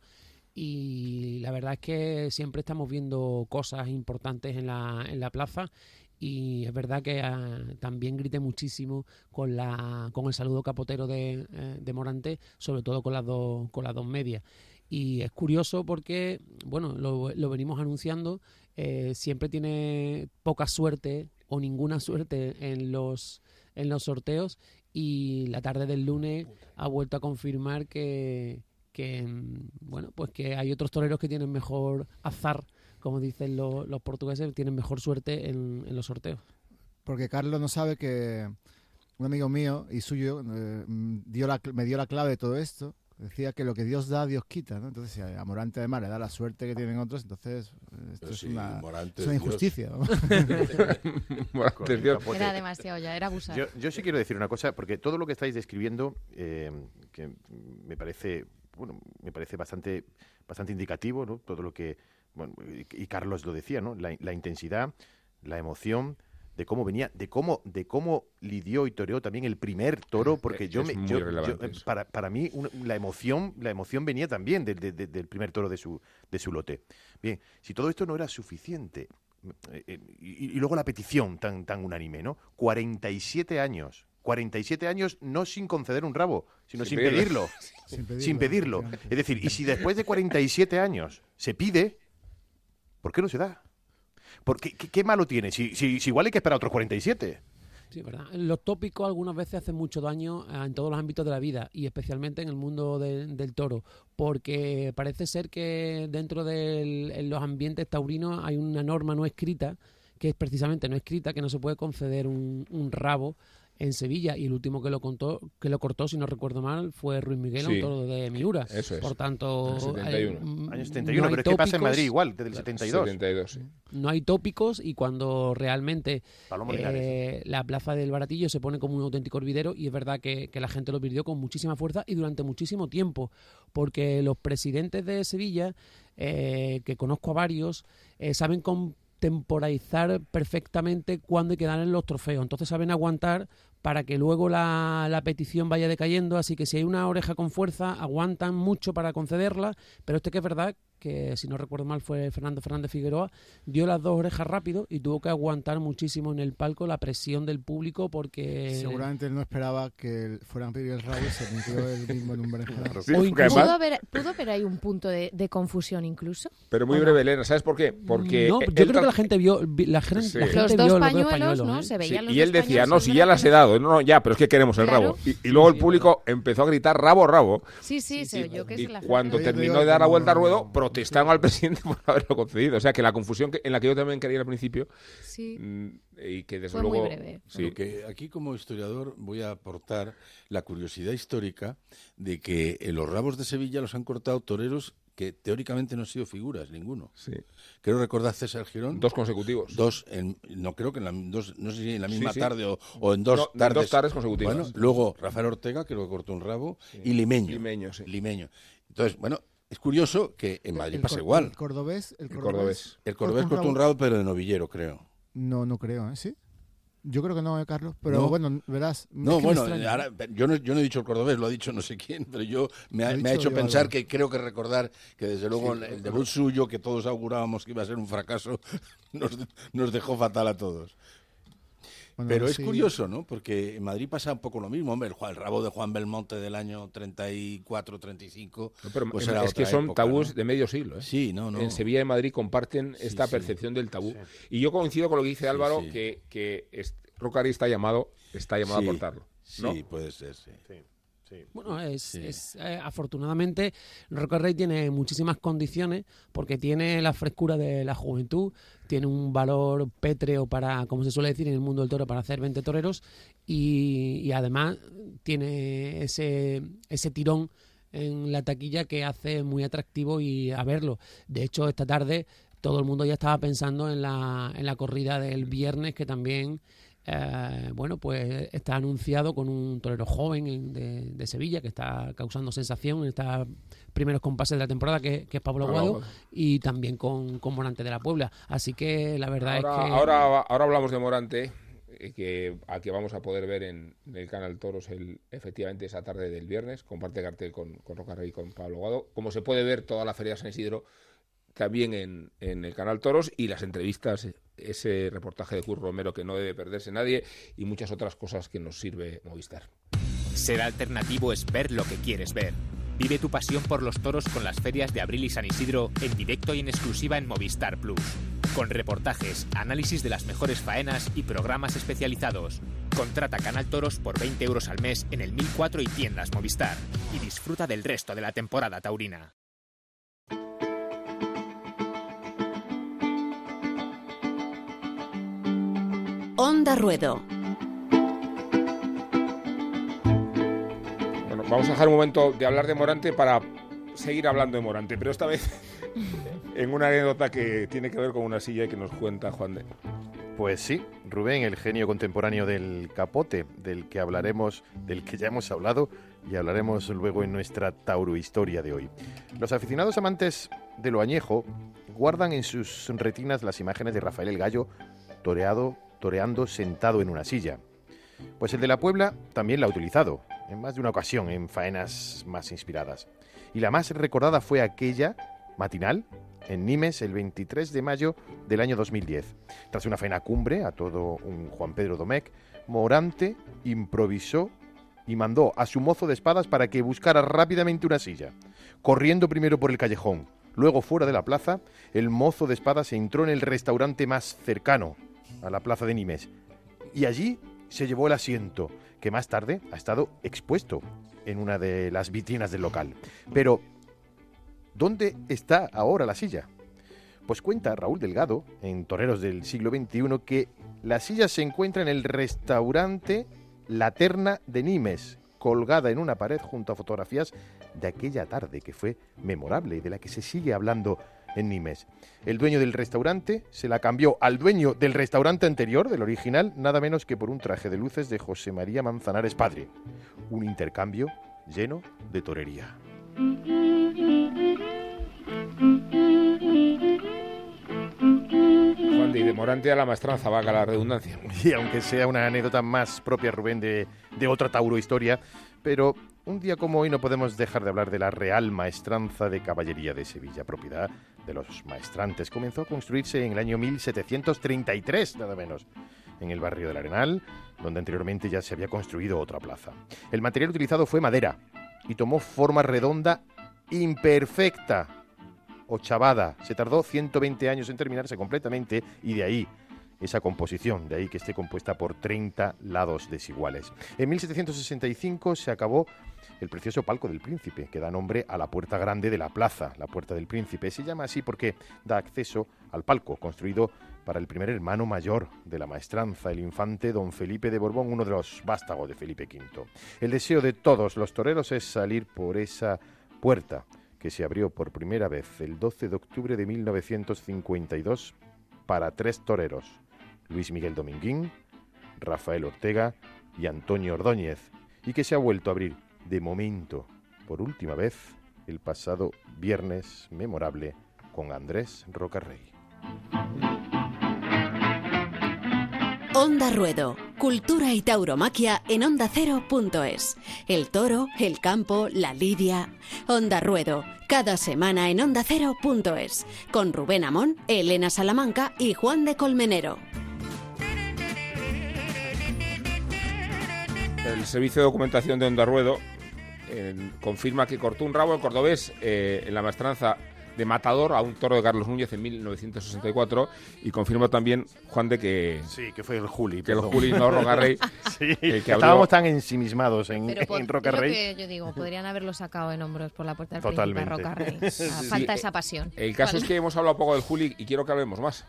y la verdad es que siempre estamos viendo cosas importantes en la, en la plaza y es verdad que ah, también grité muchísimo con la con el saludo capotero de, eh, de Morante, sobre todo con las dos con las dos medias. Y es curioso porque, bueno, lo, lo venimos anunciando, eh, siempre tiene poca suerte o ninguna suerte en los en los sorteos y la tarde del lunes ha vuelto a confirmar que, que mm, bueno pues que hay otros toreros que tienen mejor azar como dicen lo- los portugueses tienen mejor suerte en, en los sorteos Porque Carlos no sabe que un amigo mío y suyo eh, dio la, cl- me dio la clave de todo esto. Decía que lo que Dios da, Dios quita. ¿no? Entonces, si a Morante además le da la suerte que tienen otros, entonces eh, esto es, sí, una, es injusticia. ¿no? <laughs> Morante es Dios. Capote. Era demasiado ya, era abusar. Yo, yo sí quiero decir una cosa, porque todo lo que estáis describiendo, eh, que me parece, bueno, me parece bastante, bastante indicativo, ¿no? Todo lo que, bueno, y y Carlos lo decía, ¿no? La, la intensidad, la emoción, de cómo venía, de cómo, de cómo lidió y toreó también el primer toro, porque Es yo me, yo- eh, para, para mí una- la emoción, la emoción venía también del- de- de- del primer toro de su, de su lote. Bien, si todo esto no era suficiente, eh, eh, y, y luego la petición tan, tan unánime, ¿no? 47 años. 47 años no sin conceder un rabo, sino Sin sin, pedirlo. pedirlo. <laughs> Sin pedirlo, sin pedirlo. efectivamente. Es decir, y si después de 47 años se pide, ¿por qué no se da? ¿Por qué, qué, malo tiene? Si, si, si igual hay que esperar otros 47. Sí, ¿verdad? Los tópicos algunas veces hacen mucho daño eh, en todos los ámbitos de la vida y especialmente en el mundo de- del toro, porque parece ser que dentro de los ambientes taurinos hay una norma no escrita, que es precisamente no escrita, que no se puede conceder un rabo en Sevilla y el último que lo contó, que lo cortó, si no recuerdo mal, fue Ruiz Miguel, Sí. autor de Miura. Eso es. Por tanto, el 71. eh, mm, Años no 71, hay pero es que pasa en tópicos. Madrid igual, desde el 72. 72, sí. no hay tópicos y cuando realmente eh, la plaza del Baratillo se pone como un auténtico hervidero y es verdad que, que la gente lo pidió con muchísima fuerza y durante muchísimo tiempo, porque los presidentes de Sevilla, eh, que conozco a varios, eh, saben contemporizar perfectamente cuándo hay que dar en los trofeos, entonces saben aguantar para que luego la, la petición vaya decayendo, así que si hay una oreja con fuerza, aguantan mucho para concederla, pero este que es verdad que si no recuerdo mal fue Fernando Fernández Figueroa, dio las dos orejas rápido y tuvo que aguantar muchísimo en el palco la presión del público porque Seguramente él no esperaba que fueran a pedir el rabo y se metió <laughs> él mismo en un berenjenal. Sí, O porque incluso- ¿Pudo además- haber, ¿Pudo haber ahí un punto de, de confusión incluso? pero muy ¿O no? breve, Elena. ¿Sabes por qué? Porque no, yo creo que la gente vio vi- la, gen- Sí. la gente Los vio dos los pañuelos, ¿no? ¿eh? Se Sí, veían los y él decía, no, si ya las he dado, no, ya, pero es que queremos el Claro. rabo. Y, y luego el sí, público empezó a gritar rabo, rabo. Sí, sí, se oyó que Y se la cuando terminó de dar la vuelta al ruedo, protestaron al <laughs> presidente por haberlo concedido. O sea, que la confusión que, en la que yo también quería al principio, Sí. mm, y que desde Fue muy luego... breve. Sí, Lo que aquí como historiador voy a aportar la curiosidad histórica de que en los rabos de Sevilla los han cortado toreros que teóricamente no han sido figuras, ninguno. sí. Creo recordar César Girón. Dos consecutivos. Dos, en, no creo que en la, dos, no sé si en la misma sí. tarde o, o en dos No, en tardes. dos tardes consecutivas. Bueno, luego Rafael Ortega, que lo cortó un rabo, y Limeño. Limeño, sí. Limeño. Entonces, bueno, es curioso que en Madrid El pasa cor- igual. El cordobés, el cordobés, cordobés. El cordobés corta cortó un rabo, pero de novillero, creo. No, no creo, ¿eh? ¿Sí? Yo creo que no, ¿eh, Carlos, pero No. bueno, verás. No, bueno, ahora, yo, no, yo no he dicho el cordobés, lo ha dicho no sé quién, pero yo me ha, me ha hecho pensar que creo que recordar que desde luego Sí, el debut suyo, que todos augurábamos que iba a ser un fracaso, <laughs> nos, nos dejó fatal a todos. Bueno, Pero es sí. curioso, ¿no? Porque en Madrid pasa un poco lo mismo. Hombre, el, rabo de Juan Belmonte del año 34, 35. No, pero pues era es que son época, tabús ¿no? de medio siglo. ¿eh? Sí, no, no. En Sevilla y Madrid comparten esta sí. percepción del tabú. Y yo coincido con lo que dice Álvaro, sí. que, que es- Rocari está llamado, está llamado Sí, a cortarlo. ¿no? Sí, puede ser, sí. Bueno, es, es, eh, afortunadamente Roca Rey tiene muchísimas condiciones porque tiene la frescura de la juventud, tiene un valor pétreo para, como se suele decir en el mundo del toro, para hacer 20 toreros y, y además tiene ese, ese tirón en la taquilla que hace muy atractivo y a verlo. De hecho, esta tarde todo el mundo ya estaba pensando en la, en la corrida del viernes que también eh, bueno, pues está anunciado con un torero joven en- de, de Sevilla que está causando sensación en estos primeros compases de la temporada, que, que es Pablo Aguado. y también con, con Morante de la Puebla. Así que la verdad Ahora, es que. ahora, ahora hablamos de Morante, eh, que a que vamos a poder ver en, en el canal Toros el, efectivamente esa tarde del viernes. Comparte cartel con, con Roca Rey y con Pablo Guado. Como se puede ver toda la Feria de San Isidro también en, en el canal Toros y las entrevistas, ese reportaje de Curro Romero que no debe perderse nadie y muchas otras cosas que nos sirve Movistar. Ser alternativo es ver lo que quieres ver. Vive tu pasión por los toros con las ferias de Abril y San Isidro en directo y en exclusiva en Movistar Plus. Con reportajes, análisis de las mejores faenas y programas especializados. Contrata Canal Toros por 20 euros al mes en el 1004 y tiendas Movistar. Y disfruta del resto de la temporada taurina. Onda Ruedo. Bueno, vamos a dejar un momento de hablar de Morante para seguir hablando de Morante, pero esta vez <laughs> en una anécdota que tiene que ver con una silla y que nos cuenta Juan de. Pues sí, Rubén, el genio contemporáneo del capote, del que hablaremos, del que ya hemos hablado y hablaremos luego en nuestra Tauro Historia de hoy. Los aficionados amantes de lo añejo guardan en sus retinas las imágenes de Rafael el Gallo toreado, toreando sentado en una silla. Pues el de la Puebla también la ha utilizado, en más de una ocasión, en faenas más inspiradas. Y la más recordada fue aquella matinal en Nimes el 23 de mayo del año 2010. Tras una faena cumbre a todo un Juan Pedro Domecq, Morante improvisó y mandó a su mozo de espadas para que buscara rápidamente una silla. Corriendo primero por el callejón, luego fuera de la plaza, el mozo de espadas entró en el restaurante más cercano a la plaza de Nimes y allí se llevó el asiento, que más tarde ha estado expuesto en una de las vitrinas del local. Pero, ¿dónde está ahora la silla? Pues cuenta Raúl Delgado, en Toreros del siglo XXI, que la silla se encuentra en el restaurante La Terna de Nimes, colgada en una pared junto a fotografías de aquella tarde que fue memorable y de la que se sigue hablando en Nimes. El dueño del restaurante se la cambió al dueño del restaurante anterior, del original, nada menos que por un traje de luces de José María Manzanares Padre. Un intercambio lleno de torería. Juan de, y de Morante a la maestranza, vaga la redundancia. <laughs> Y aunque sea una anécdota más propia, Rubén, de, de otra Tauro historia, pero un día como hoy no podemos dejar de hablar de la Real Maestranza de Caballería de Sevilla, propiedad de los maestrantes. Comenzó a construirse en el año 1733, nada menos, en el barrio del Arenal, donde anteriormente ya se había construido otra plaza. El material utilizado fue madera y tomó forma redonda imperfecta, ochavada. Se tardó 120 años en terminarse completamente y de ahí esa composición, de ahí que esté compuesta por 30 lados desiguales. En 1765 se acabó el precioso palco del príncipe, que da nombre a la puerta grande de la plaza, la puerta del príncipe. Se llama así porque da acceso al palco, construido para el primer hermano mayor de la maestranza, el infante don Felipe de Borbón, uno de los vástagos de Felipe V. El deseo de todos los toreros es salir por esa puerta que se abrió por primera vez el 12 de octubre de 1952 para tres toreros, Luis Miguel Dominguín, Rafael Ortega y Antonio Ordóñez, y que se ha vuelto a abrir de momento, por última vez, el pasado viernes memorable con Andrés Rocarrey. Onda Ruedo, cultura y tauromaquia en ondacero.es. El toro, el campo, la lidia. Onda Ruedo, cada semana en ondacero.es. Con Rubén Amón, Elena Salamanca y Juan de Colmenero. El servicio de documentación de Onda Ruedo eh, confirma que cortó un rabo en cordobés eh, en la maestranza de matador a un toro de Carlos Núñez en 1964 y confirma también Juan de que sí que fue el Juli que el Juli no Rocarrey <laughs> sí, el que estábamos tan ensimismados en, Pero en Rocarrey que yo digo podrían haberlo sacado en hombros por la puerta del Totalmente. príncipe Rocarrey sí. falta esa pasión. el caso es que hemos hablado poco del Juli y quiero que hablemos más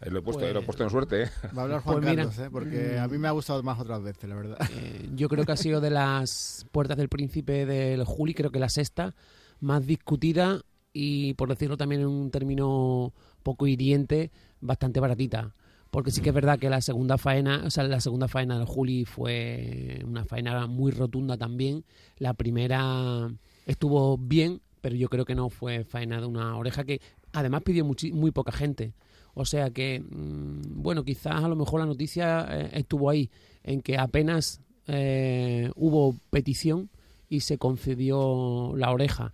eh, lo he, puesto, pues, lo he puesto en suerte, ¿eh? Va a hablar <laughs> Juan pues Carlos, ¿eh? Porque a mí me ha gustado más otras veces, la verdad. <laughs> Eh, yo creo que ha sido de las puertas del príncipe del Juli, creo que la sexta, más discutida y, por decirlo también en un término poco hiriente, bastante baratita. Porque sí que es verdad que la segunda faena, o sea, la segunda faena del Juli fue una faena muy rotunda también. La primera estuvo bien, pero yo creo que no fue faena de una oreja que además pidió muy poca gente. O sea que, mm, bueno, quizás a lo mejor la noticia eh, estuvo ahí, en que apenas eh, hubo petición y se concedió la oreja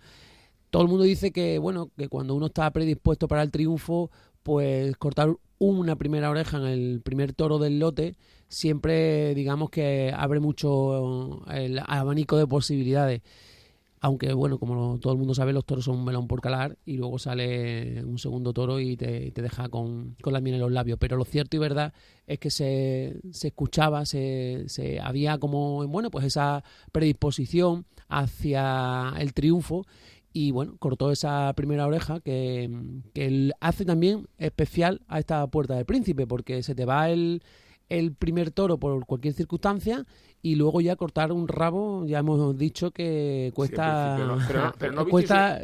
todo el mundo dice que, bueno, que cuando uno está predispuesto para el triunfo, pues cortar una primera oreja en el primer toro del lote siempre, digamos que abre mucho el abanico de posibilidades. Aunque, bueno, como todo el mundo sabe, los toros son un melón por calar y luego sale un segundo toro y te, deja con, con, la miel en los labios. Pero lo cierto y verdad es que se, se escuchaba, se, se había como, bueno, pues esa predisposición hacia el triunfo y bueno, cortó esa primera oreja que, que hace también especial a esta puerta del príncipe, porque se te va el, el primer toro por cualquier circunstancia y luego ya cortar un rabo, ya hemos dicho que cuesta, <laughs> cuesta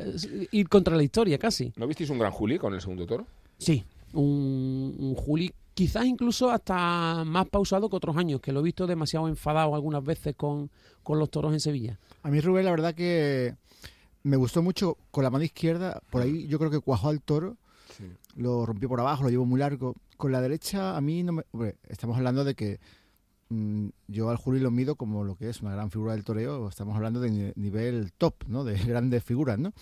ir contra la historia casi. ¿No visteis un gran Juli con el segundo toro? Sí, un, un Juli quizás incluso hasta más pausado que otros años, que lo he visto demasiado enfadado algunas veces con, con los toros en Sevilla. A mí Rubén, la verdad que me gustó mucho con la mano izquierda, por ahí yo creo que cuajó al toro, lo rompió por abajo, lo llevó muy largo. Con la derecha a mí no me... estamos hablando de que mm, yo al Juli lo mido como lo que es una gran figura del toreo, estamos hablando de nivel top, ¿no? De <laughs> grandes figuras, ¿no?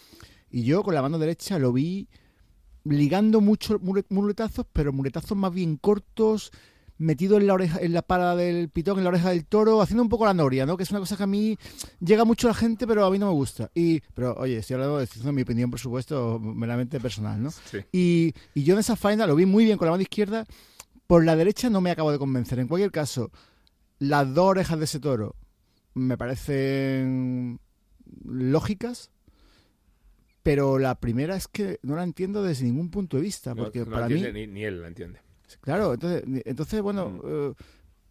Y yo con la mano derecha lo vi ligando muchos muletazos, pero muletazos más bien cortos, metido en la oreja, en la parada del pitón, en la oreja del toro, haciendo un poco la noria, ¿no? Que es una cosa que a mí llega mucho a la gente, pero a mí no me gusta. Y, pero oye, estoy hablando de mi opinión, por supuesto, meramente personal, ¿no? Y, y yo en esa faena lo vi muy bien con la mano izquierda, por la derecha no me acabo de convencer. En cualquier caso, las dos orejas de ese toro me parecen lógicas, pero la primera es que no la entiendo desde ningún punto de vista, porque para mí ni él la entiende. Claro, entonces, entonces bueno, mm. eh,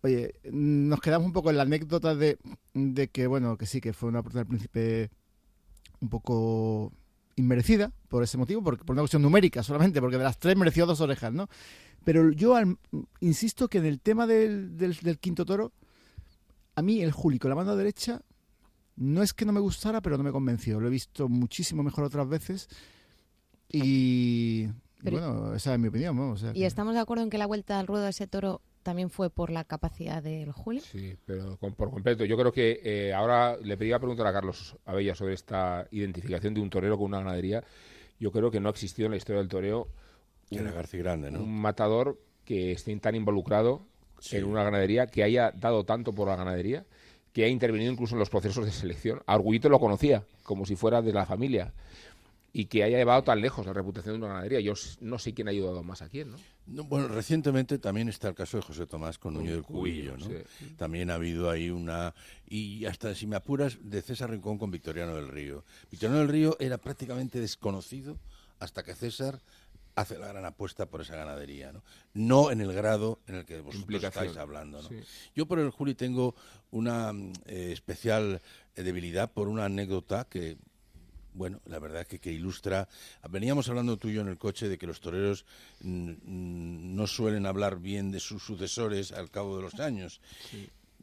oye, nos quedamos un poco en la anécdota de, de que, bueno, que sí, que fue una oportunidad del príncipe un poco inmerecida por ese motivo, por, por una cuestión numérica solamente, porque de las tres mereció dos orejas, ¿no? Pero yo insisto que en el tema del, del, quinto toro, a mí el Juli con la mano derecha no es que no me gustara, pero no me convenció. Lo he visto muchísimo mejor otras veces y bueno, esa es mi opinión. ¿Y estamos de acuerdo en que la vuelta al ruedo de ese toro también fue por la capacidad del Julio? Sí, pero por completo. Yo creo que eh, ahora le pedía preguntar a Carlos Abella sobre esta identificación de un torero con una ganadería. Yo creo que no ha existido en la historia del toreo un, matador que esté tan involucrado en una ganadería, que haya dado tanto por la ganadería, que haya intervenido incluso en los procesos de selección. Arguito lo conocía, como si fuera de la familia y que haya llevado tan lejos la reputación de una ganadería. Yo no sé quién ha ayudado más a quién, ¿no? bueno, recientemente también está el caso de José Tomás con Nuño del Cubillo, ¿no? También ha habido ahí una... Y hasta, si me apuras, de César Rincón con Victoriano del Río. Victoriano del Río era prácticamente desconocido hasta que César hace la gran apuesta por esa ganadería, ¿no? No en el grado en el que vosotros estáis hablando, ¿no? Yo por el Juli tengo una eh, especial eh, debilidad por una anécdota que bueno, la verdad que, que ilustra. Veníamos hablando tú y yo en el coche de que los toreros no suelen hablar bien de sus sucesores al cabo de los <laughs> años.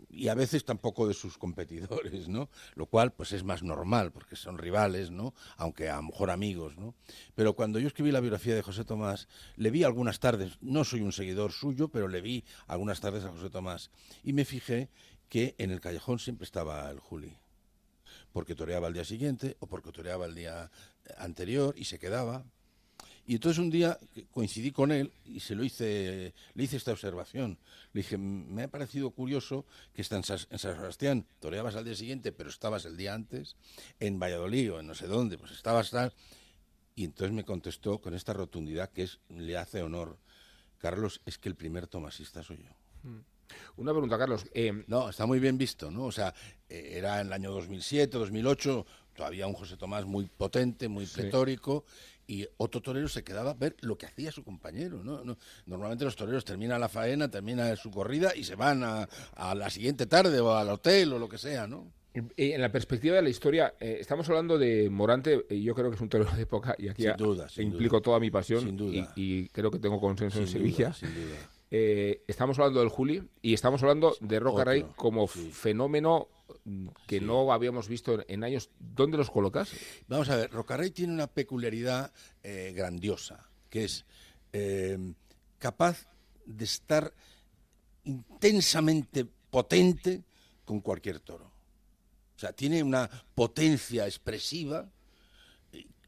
y a veces tampoco de sus competidores, ¿no? Lo cual, pues es más normal, porque son rivales, ¿no? Aunque a lo mejor amigos, ¿no? Pero cuando yo escribí la biografía de José Tomás, le vi algunas tardes, no soy un seguidor suyo, pero le vi algunas tardes a José Tomás, y me fijé que en el callejón siempre estaba el Juli, porque toreaba el día siguiente o porque toreaba el día anterior y se quedaba, y entonces un día coincidí con él y se lo hice, le hice esta observación. Le dije, me ha parecido curioso que está en, San Sebastián, toreabas al día siguiente, pero estabas el día antes, en Valladolid o en no sé dónde, pues estabas tal. Y entonces me contestó con esta rotundidad que es, le hace honor. Carlos, es que el primer tomasista soy yo. Mm. Una pregunta, Carlos. Eh, no, está muy bien visto, ¿no? O sea, eh, era en el año 2007, 2008, todavía un José Tomás muy potente, muy pletórico, y otro torero se quedaba a ver lo que hacía su compañero. ¿no? normalmente los toreros terminan la faena, terminan su corrida y se van a, la siguiente tarde o al hotel o lo que sea. ¿no? En la perspectiva de la historia, eh, estamos hablando de Morante, y yo creo que es un torero de época, y aquí sin duda, implico toda mi pasión y, creo que tengo consenso en Sevilla. Eh, estamos hablando del Juli y estamos hablando de Roca Rey como fenómeno que no habíamos visto en, años. ¿Dónde los colocas? Vamos a ver, Rocarrey tiene una peculiaridad eh, grandiosa, que es eh, capaz de estar intensamente potente con cualquier toro. O sea, tiene una potencia expresiva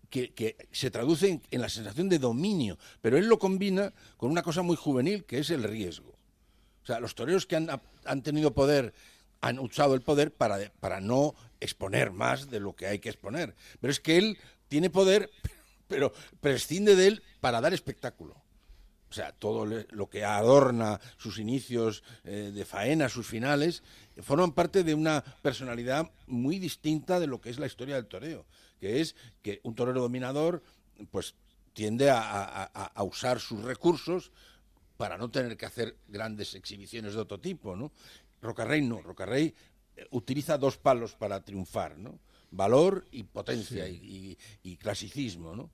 que, se traduce en, la sensación de dominio, pero él lo combina con una cosa muy juvenil, que es el riesgo. O sea, los toreros que han, han tenido poder han usado el poder para, para no exponer más de lo que hay que exponer. Pero es que él tiene poder, <laughs> pero prescinde de él para dar espectáculo. O sea, todo lo que adorna sus inicios eh, de faena, sus finales, forman parte de una personalidad muy distinta de lo que es la historia del toreo, que es que un torero dominador, pues tiende a, usar sus recursos para no tener que hacer grandes exhibiciones de otro tipo, ¿no? Rocarrey no, Rocarrey eh, utiliza dos palos para triunfar, ¿no? Valor y potencia y, clasicismo, ¿no?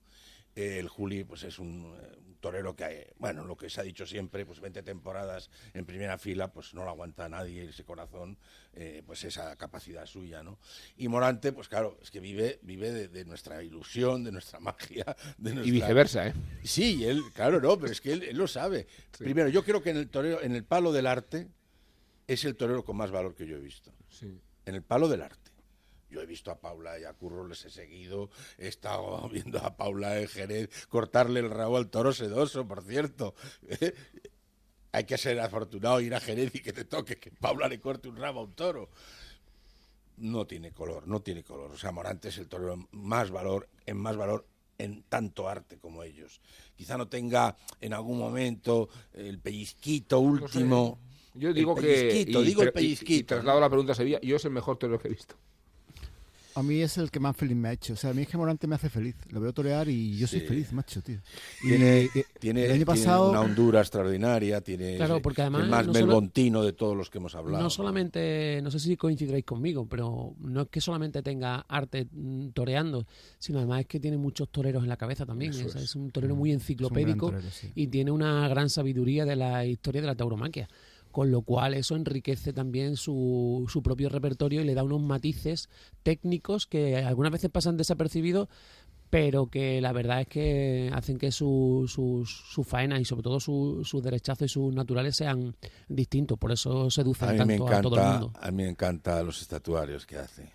El Juli pues es un, eh, torero que, bueno, lo que se ha dicho siempre, pues 20 temporadas en primera fila, pues no lo aguanta nadie ese corazón, eh, pues esa capacidad suya, ¿no? Y Morante, pues claro, es que vive, vive de, nuestra ilusión, de nuestra magia, de nuestra... Y viceversa, ¿eh? Sí, él, claro, no, pero es que él, lo sabe. Primero, yo creo que en el torero, en el palo del arte, es el torero con más valor que yo he visto. En el palo del arte. Yo he visto a Paula y a Curro, les he seguido, he estado <laughs> viendo a Paula en Jerez cortarle el rabo al toro sedoso, por cierto. Hay que ser afortunado ir a Jerez y que te toque que Paula le corte un rabo a un toro. No tiene color, no tiene color. O sea, Morante es el torero más valor, en más valor en tanto arte como ellos. Quizá no tenga en algún momento el pellizquito último. Yo digo que. digo el pellizquito. traslado la pregunta a Sevilla. Yo es el mejor torero que he visto. A mí es el que más feliz me ha hecho. O sea, a mí es que Morante me hace feliz. Lo veo torear y yo soy feliz, macho, tío. Tiene, tiene, el año pasado... una hondura extraordinaria, tiene claro, porque además, el más melbontino de todos los que hemos hablado. No solamente, no sé si coincidiréis conmigo, pero no es que solamente tenga arte mm, toreando, sino además es que tiene muchos toreros en la cabeza también. Es, un torero muy enciclopédico y tiene una gran sabiduría de la historia de la tauromaquia con lo cual eso enriquece también su, su propio repertorio y le da unos matices técnicos que algunas veces pasan desapercibidos, pero que la verdad es que hacen que sus su, su faenas y sobre todo sus su derechazos y sus naturales sean distintos, por eso seducen tanto a todo el mundo. A mí me encantan los estatuarios que hace.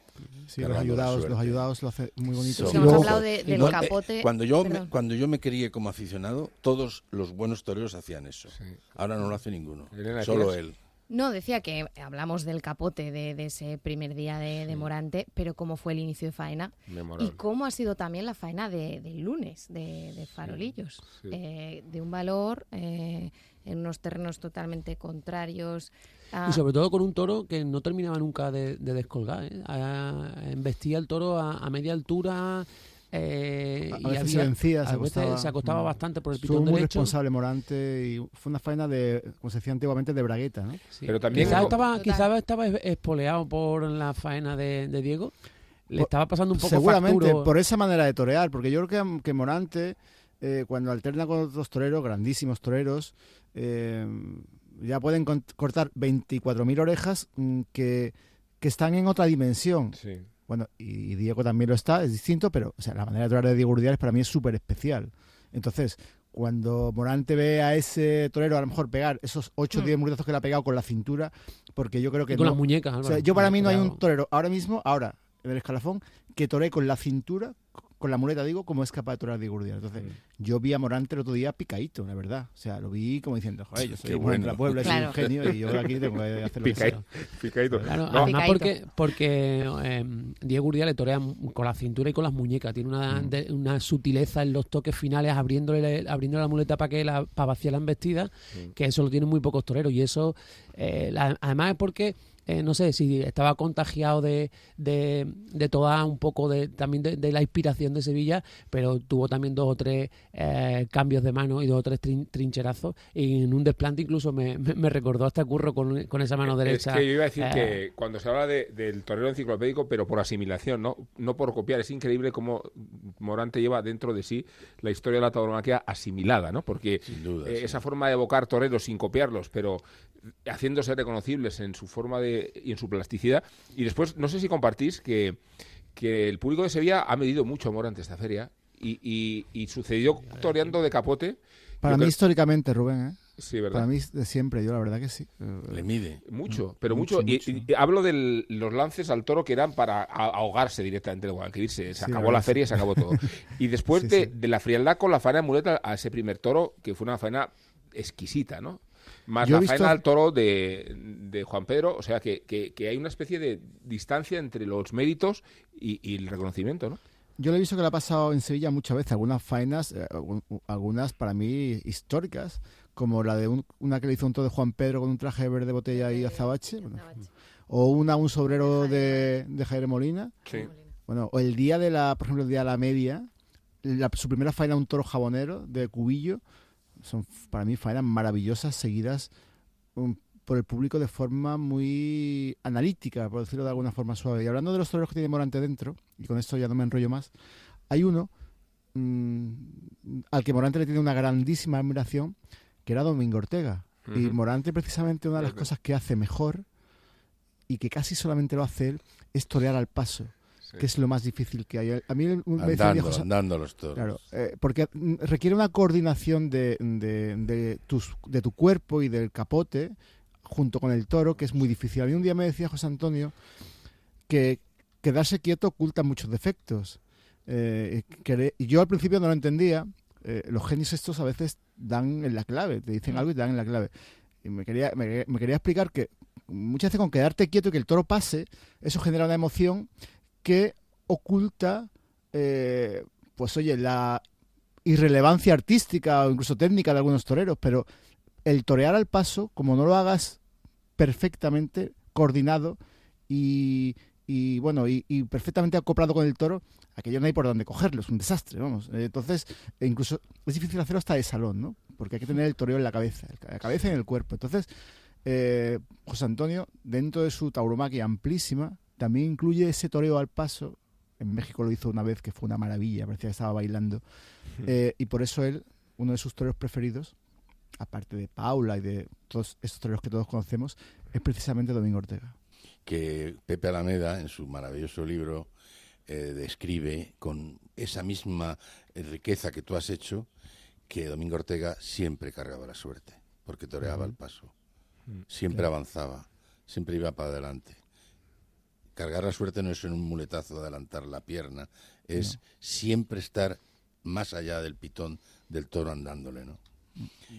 Sí, los ayudados, los ayudados lo hace muy bonito. hemos hablado de, del capote. Cuando yo, me, cuando yo me crié como aficionado, todos los buenos toreros hacían eso. Ahora no lo hace ninguno, solo él. No, decía que hablamos del capote de, ese primer día de, Morante, pero cómo fue el inicio de faena y cómo ha sido también la faena del lunes de, Farolillos. Eh, de un valor eh, en unos terrenos totalmente contrarios. Y sobre todo con un toro que no terminaba nunca de, descolgar. ¿eh? embestía el toro a, media altura. Eh, a, veces se vencía, se, acostaba, se acostaba bastante por el pitón derecho. muy responsable Morante y fue una faena de, como se decía antiguamente, de bragueta, ¿no? Pero también quizás estaba, quizá estaba espoleado por la faena de, Diego. Le estaba pasando un poco Seguramente, por esa manera de torear, porque yo creo que, que Morante, eh, cuando alterna con otros toreros, grandísimos toreros, eh, ya pueden cortar 24.000 orejas mm, que, que están en otra dimensión. Sí. Bueno, y, y Diego también lo está, es distinto, pero o sea, la manera de torear de Diego Urdiales para mí es súper especial. Entonces, cuando Morante ve a ese torero a lo mejor pegar esos 8 o Mm. 10 muletazos que le ha pegado con la cintura, porque yo creo que Y con no- las muñecas, o Álvaro. sea, yo para mí no hay un torero ahora mismo, ahora, en el escalafón, que toree con la cintura, con la muleta, digo, como es capaz de torear Diego Urdiales. Entonces, yo vi a Morante el otro día picadito, la verdad. O sea, lo vi como diciendo, joder, yo soy Morante de la bueno. Puebla, soy Claro. un genio y yo aquí tengo que hacer lo que Picai- sea. Picadito. Claro, No, además porque, porque eh, Diego Urdiales torea con la cintura y con las muñecas. Tiene una, Mm. de- una sutileza en los toques finales, abriéndole, abriéndole la muleta para que la, para vaciar la embestida, que eso lo tienen muy pocos toreros. Y eso, eh, la- además es porque, eh, no sé, si estaba contagiado de, de, de toda un poco de también de, de la inspiración de Sevilla, pero tuvo también dos o tres eh, cambios de mano y dos o tres trin- trincherazos. Y en un desplante incluso me, me- me recordó hasta Curro con, con esa mano derecha. Es que yo iba a decir eh, que cuando se habla de- del torero enciclopédico, pero por asimilación, ¿no? No por copiar. Es increíble cómo Morante lleva dentro de sí la historia de la tauromaquia asimilada, ¿no? Porque Sin duda. eh, sí. esa forma de evocar toreros sin copiarlos, pero haciéndose reconocibles en su forma de y en su plasticidad. Y después, no sé si compartís que, que el público de Sevilla ha medido mucho a Morante esta feria y, y- y sucedió toreando de capote. Para mí creo- históricamente, Rubén, ¿eh? Sí, ¿verdad? Para mí de siempre, yo la verdad que sí. Le mide. Mucho, pero Mucho, mucho. Y- hablo de los lances al toro que eran para ahogarse directamente de Guadalquivir. Se, se Sí, acabó la feria y sí. se acabó todo. <laughs> Y después Sí, de, sí. de la frialdad con la faena de muleta a ese primer toro, que fue una faena exquisita, ¿no? Más Yo la visto- faena al toro de, de Juan Pedro, o sea que, que- que hay una especie de distancia entre los méritos y, y el reconocimiento, ¿no? Yo lo he visto que le ha pasado en Sevilla muchas veces, algunas faenas, eh, algunas para mí históricas, como la de un- una que le hizo un todo de Juan Pedro con un traje de verde botella y azabache, bueno, o una un sobrero de, de Jaime Molina, Sí. bueno, o el día de la, por ejemplo, el día de la media, la- su primera faena un toro jabonero de cubillo, son para mí faenas maravillosas seguidas um, por el público de forma muy analítica, por decirlo de alguna forma suave. Y hablando de los toreros que tiene Morante dentro, y con esto ya no me enrollo más, hay uno mm, al que Morante le tiene una grandísima admiración, que era Domingo Ortega. Y. Morante precisamente una de las cosas que hace mejor y que casi solamente lo hace él es torear al paso, Sí. que es lo más difícil que hay. A mí me decía un día Andando, José- andando los toros. Claro, eh, porque requiere una coordinación de, de, de tus, de tu cuerpo y del capote junto con el toro, que es muy difícil. A mí un día me decía José Antonio que quedarse quieto oculta muchos defectos. Eh, que- y yo al principio no lo entendía. Eh, los genios estos a veces dan en la clave, te dicen algo y te dan en la clave. Y me quería, me, me quería explicar que muchas veces con quedarte quieto y que el toro pase, eso genera una emoción que oculta, eh, pues oye, la irrelevancia artística o incluso técnica de algunos toreros, pero el torear al paso, como no lo hagas perfectamente coordinado y, y, bueno y, y perfectamente acoplado con el toro, aquello no hay por dónde cogerlo, es un desastre, vamos. Eh, Entonces, e incluso es difícil hacerlo hasta de salón, ¿no? Porque hay que tener el toreo en la cabeza, la cabeza y en el cuerpo. Entonces, eh, José Antonio, dentro de su tauromaquia amplísima, también incluye ese toreo al paso. En México lo hizo una vez que fue una maravilla, parecía que estaba bailando. Eh, y por eso él, uno de sus toreros preferidos, aparte de Paula y de todos estos toreros que todos conocemos, es precisamente Domingo Ortega. Que Pepe Alameda, en su maravilloso libro, eh, describe con esa misma eh, riqueza que tú has hecho, que Domingo Ortega siempre cargaba la suerte, porque toreaba el paso, siempre avanzaba, siempre iba para adelante. Cargar la suerte no es en un muletazo adelantar la pierna, es siempre estar más allá del pitón del toro andándole, ¿no?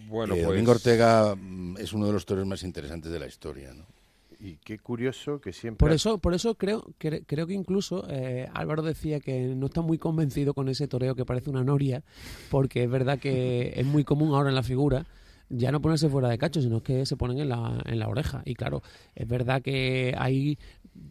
Bueno, Que pues... Domingo Ortega mm, es uno de los toros más interesantes de la historia, ¿no? Y qué curioso que siempre... Por eso, por eso creo, cre- creo que incluso eh, Álvaro decía que no está muy convencido con ese toreo que parece una noria, porque es verdad que <laughs> es muy común ahora en la figura ya no ponerse fuera de cacho, sino que se ponen en la, en la oreja. Y claro, es verdad que ahí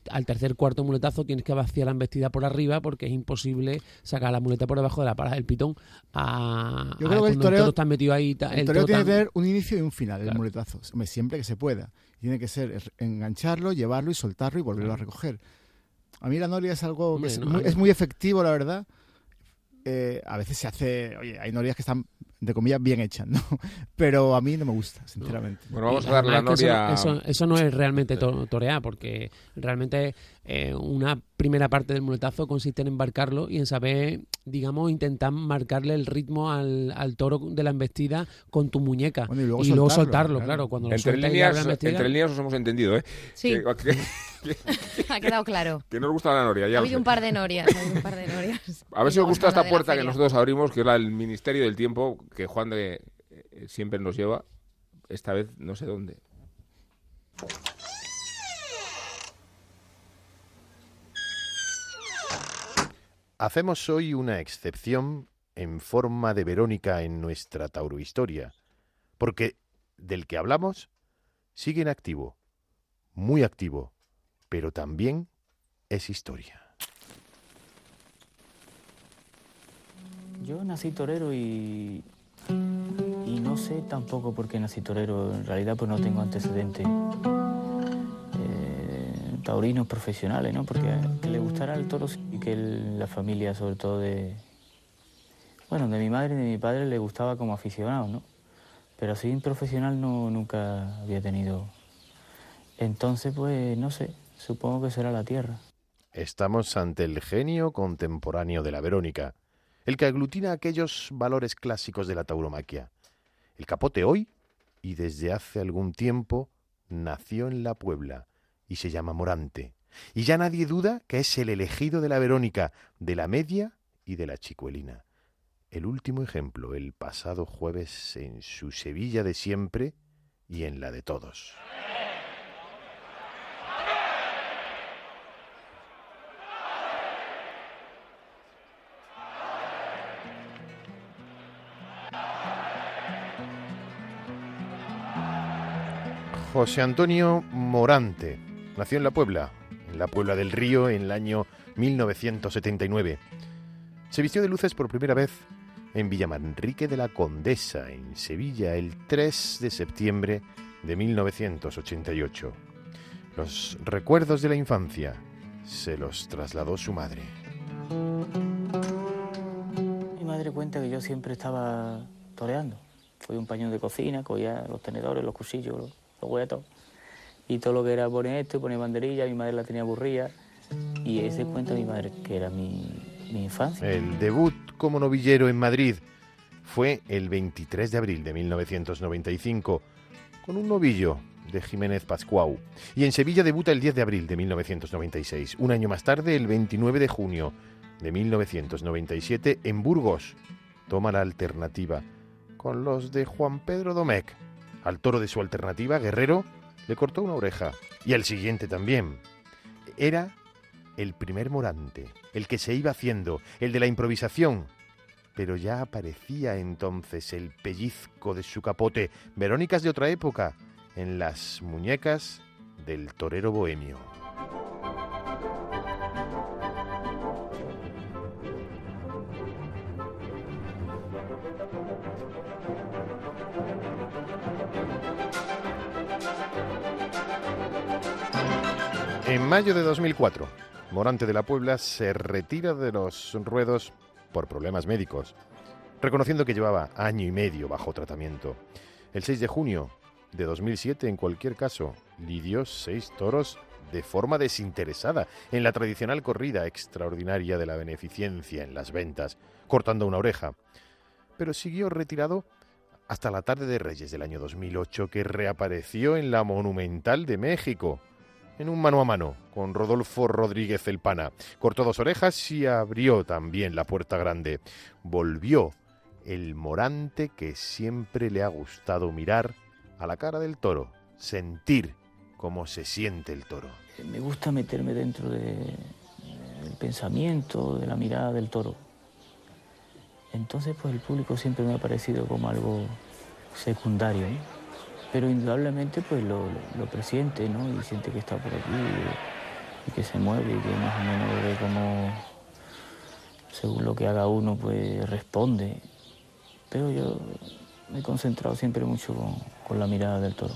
al tercer cuarto muletazo tienes que vaciar la embestida por arriba porque es imposible sacar la muleta por debajo de la parada del pitón. A, Yo a- creo que el toreo- está metido ahí. El el toreo tiene tan- que tener un inicio y un final, el Claro. muletazo. Hombre, Siempre que se pueda. Tiene que ser er- engancharlo, llevarlo y soltarlo y volverlo a recoger. A mí la noria es algo que muy, es muy efectivo, la verdad. Eh, a veces se hace, oye, hay norias que están entre comillas, bien hechas, ¿no? <laughs> Pero a mí no me gusta, sinceramente. Bueno, vamos a darle la eso noria. Eso, eso no es realmente to- torear, porque realmente eh, una primera parte del muletazo consiste en embarcarlo y en saber, digamos, intentar marcarle el ritmo al, al toro de la embestida con tu muñeca. Bueno, y luego soltarlo, soltarlo, claro. claro. Cuando lo Entre líneas, la embestida- entre líneas nos hemos entendido, ¿eh? Sí. Que, <laughs> que- ha quedado claro. que nos gusta la noria, ya Ha habido un par de norias. ha habido un par de norias. <laughs> A ver si os gusta esta puerta que nosotros abrimos, que es la del Ministerio del Tiempo, que Juan de eh, siempre nos lleva. Esta vez no sé dónde. Hacemos hoy una excepción en forma de Verónica en nuestra taurohistoria, porque del que hablamos sigue en activo, muy activo, pero también es historia. Yo nací torero y, y no sé tampoco por qué nací torero. En realidad pues no tengo antecedentes taurinos profesionales, ¿no? Porque que le gustara el toro y que la familia, sobre todo de... Bueno, de mi madre y de mi padre le gustaba como aficionado, ¿no? Pero así profesional no, nunca había tenido. Entonces pues no sé, supongo que será la tierra. Estamos ante el genio contemporáneo de la Verónica, el que aglutina aquellos valores clásicos de la tauromaquia. El capote hoy, y desde hace algún tiempo, nació en la Puebla y se llama Morante. Y ya nadie duda que es el elegido de la Verónica, de la media y de la chicuelina. El último ejemplo, el pasado jueves en su Sevilla de siempre y en la de todos. José Antonio Morante nació en la Puebla, en la Puebla del Río, en el año 1979. Se vistió de luces por primera vez en Villamanrique de la Condesa, en Sevilla, el 3 de septiembre de 1988. Los recuerdos de la infancia se los trasladó su madre. Mi madre cuenta que yo siempre estaba toreando. Fui un paño de cocina, cogía los tenedores, los cuchillos, los, los huetos. Y todo lo que era poner esto, poner banderilla, mi madre la tenía aburrida. Y ese cuenta mi madre, que era mi, mi infancia. El debut como novillero en Madrid fue el 23 de abril de 1995 con un novillo de Jiménez Pascuau. Y en Sevilla debuta el 10 de abril de 1996. Un año más tarde, el 29 de junio de 1997, en Burgos, toma la alternativa con los de Juan Pedro Domecq. Al toro de su alternativa, Guerrero, le cortó una oreja. Y al siguiente también. Era el primer morante, el que se iba haciendo, el de la improvisación. Pero ya aparecía entonces el pellizco de su capote, Verónicas de otra época, en las muñecas del torero bohemio. Mayo de 2004, Morante de la Puebla se retira de los ruedos por problemas médicos, reconociendo que llevaba año y medio bajo tratamiento. El 6 de junio de 2007, en cualquier caso, lidió seis toros de forma desinteresada en la tradicional corrida extraordinaria de la beneficencia en las ventas, cortando una oreja. Pero siguió retirado hasta la tarde de Reyes del año 2008, que reapareció en la Monumental de México, en un mano a mano con Rodolfo Rodríguez el Pana. Cortó dos orejas y abrió también la puerta grande. Volvió el morante que siempre le ha gustado mirar a la cara del toro, sentir cómo se siente el toro. Me gusta meterme dentro de- del pensamiento, de la mirada del toro. Entonces, pues el público siempre me ha parecido como algo secundario. Pero indudablemente, pues lo, lo, presiente, ¿no? Y siente que está por aquí y, y que se mueve y que más o menos ve cómo, según lo que haga uno, pues responde. Pero yo me he concentrado siempre mucho con, con la mirada del toro.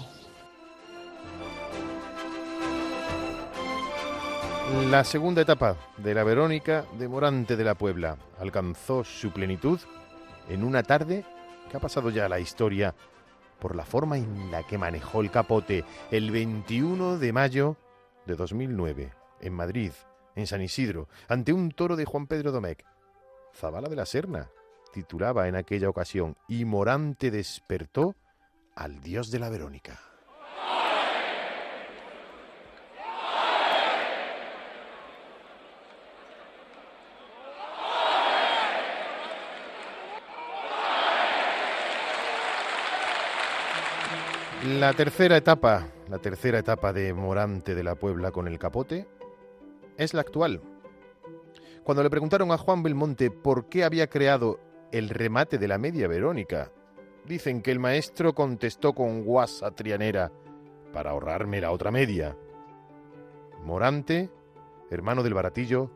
La segunda etapa de la Verónica de Morante de la Puebla alcanzó su plenitud en una tarde que ha pasado ya a la historia por la forma en la que manejó el capote el 21 de mayo de 2009 en Madrid, en San Isidro, ante un toro de Juan Pedro Domecq. Zabala de la Serna titulaba en aquella ocasión y Morante despertó al dios de la Verónica. La tercera etapa, la tercera etapa de Morante de la Puebla con el capote, es la actual. Cuando le preguntaron a Juan Belmonte por qué había creado el remate de la media Verónica, dicen que el maestro contestó con guasa trianera para ahorrarme la otra media. Morante, hermano del baratillo,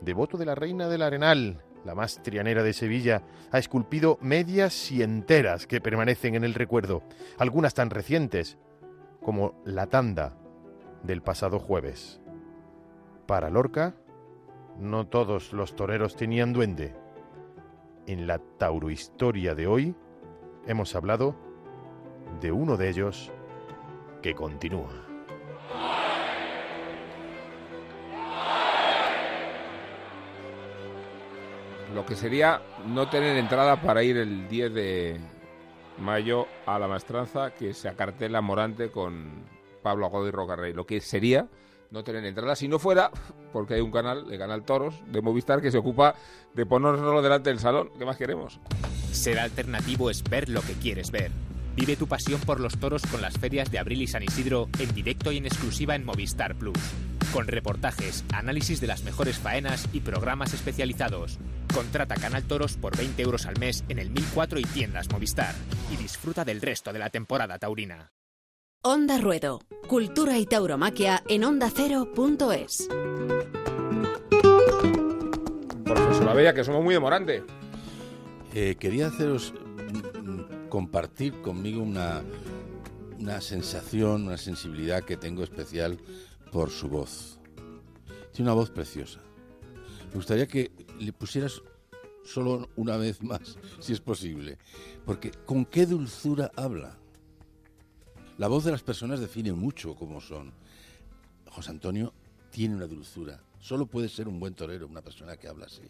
devoto de la reina del Arenal, la más trianera de Sevilla, ha esculpido medias y enteras que permanecen en el recuerdo, algunas tan recientes como la tanda del pasado jueves. Para Lorca, no todos los toreros tenían duende. En la taurohistoria de hoy hemos hablado de uno de ellos que continúa. Lo que sería no tener entrada para ir el 10 de mayo a la maestranza que se acartela Morante con Pablo Agodo y Rocarrey. Lo que sería no tener entrada si no fuera porque hay un canal, el canal Toros de Movistar, que se ocupa de ponernos delante del salón. ¿Qué más queremos? Ser alternativo es ver lo que quieres ver. Vive tu pasión por los toros con las ferias de Abril y San Isidro en directo y en exclusiva en Movistar Plus. Con reportajes, análisis de las mejores faenas y programas especializados. Contrata Canal Toros por 20 euros al mes en el 1004 y tiendas Movistar. Y disfruta del resto de la temporada taurina. Onda Ruedo. Cultura y tauromaquia en ondacero.es. Profesora Bella, que somos muy demorante. Eh, quería haceros compartir conmigo una, una sensación, una sensibilidad que tengo especial por su voz. Tiene una voz preciosa. Me gustaría que le pusieras solo una vez más, si es posible, porque con qué dulzura habla. La voz de las personas define mucho cómo son. José Antonio tiene una dulzura. Solo puede ser un buen torero una persona que habla así.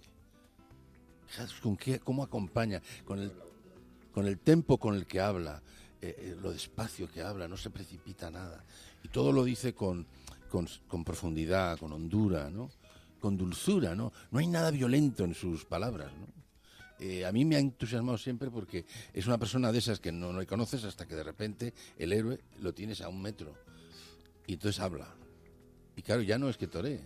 Con qué, cómo acompaña, con el tempo con el que habla, eh, eh, lo despacio que habla, no se precipita nada. Y todo lo dice con, con, profundidad, con hondura, ¿no? con dulzura. ¿no? no hay nada violento en sus palabras. Eh, a mí me ha entusiasmado siempre porque es una persona de esas que no, no conoces hasta que de repente el héroe lo tienes a un metro y entonces habla. Y claro, ya no es que toree,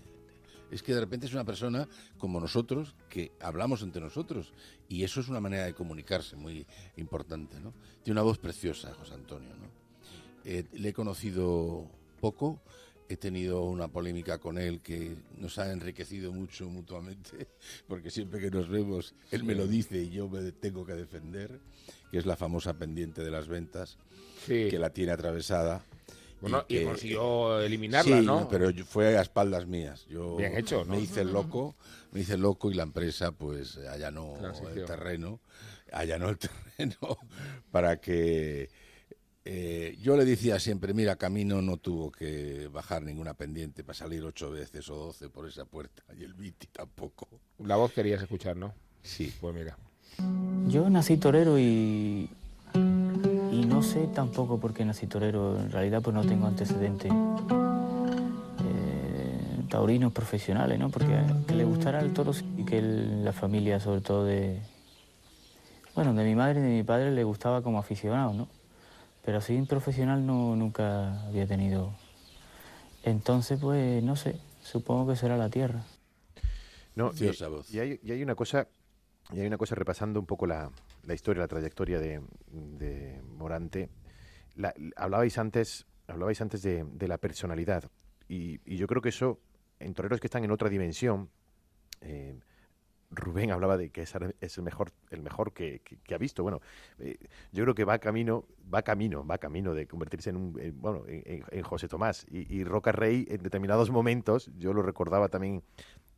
es que de repente es una persona como nosotros que hablamos entre nosotros y eso es una manera de comunicarse muy importante. ¿no? Tiene una voz preciosa, José Antonio. ¿no? Eh, le he conocido poco, he tenido una polémica con él que nos ha enriquecido mucho mutuamente, <laughs> porque siempre que nos vemos, él me lo dice y yo me tengo que defender, que es la famosa pendiente de las ventas, Sí. que la tiene atravesada. Bueno, y que- consiguió eliminarla, Sí, ¿no? pero yo- fue a espaldas mías. Yo Bien hecho, ¿no? Me hice el loco, me hice el loco y la empresa pues allanó Transición. el terreno, allanó el <laughs> terreno para que eh, yo le decía siempre, mira, Camino no tuvo que bajar ninguna pendiente para salir ocho veces o doce por esa puerta y el Viti tampoco. La voz querías escuchar, ¿no? Sí. Pues mira. Yo nací torero y, y no sé tampoco por qué nací torero. En realidad pues no tengo antecedentes eh, taurinos profesionales, ¿no? Porque que le gustara el toro y que el- la familia sobre todo de... Bueno, de mi madre y de mi padre le gustaba como aficionado, ¿no? Pero así profesional no, nunca había tenido. Entonces pues no sé, supongo que será la tierra. No, y, y hay, y hay una cosa, y hay una cosa repasando un poco la, la historia, la trayectoria de, de Morante. La- hablabais antes, hablabais antes de, de la personalidad y, yo creo que eso en toreros que están en otra dimensión. eh, Rubén hablaba de que es, el mejor, el mejor que, ha visto. Bueno, eh, yo creo que va camino, va camino, va camino de convertirse en un, en- bueno, en, en- José Tomás y, y Roca Rey en determinados momentos. Yo lo recordaba también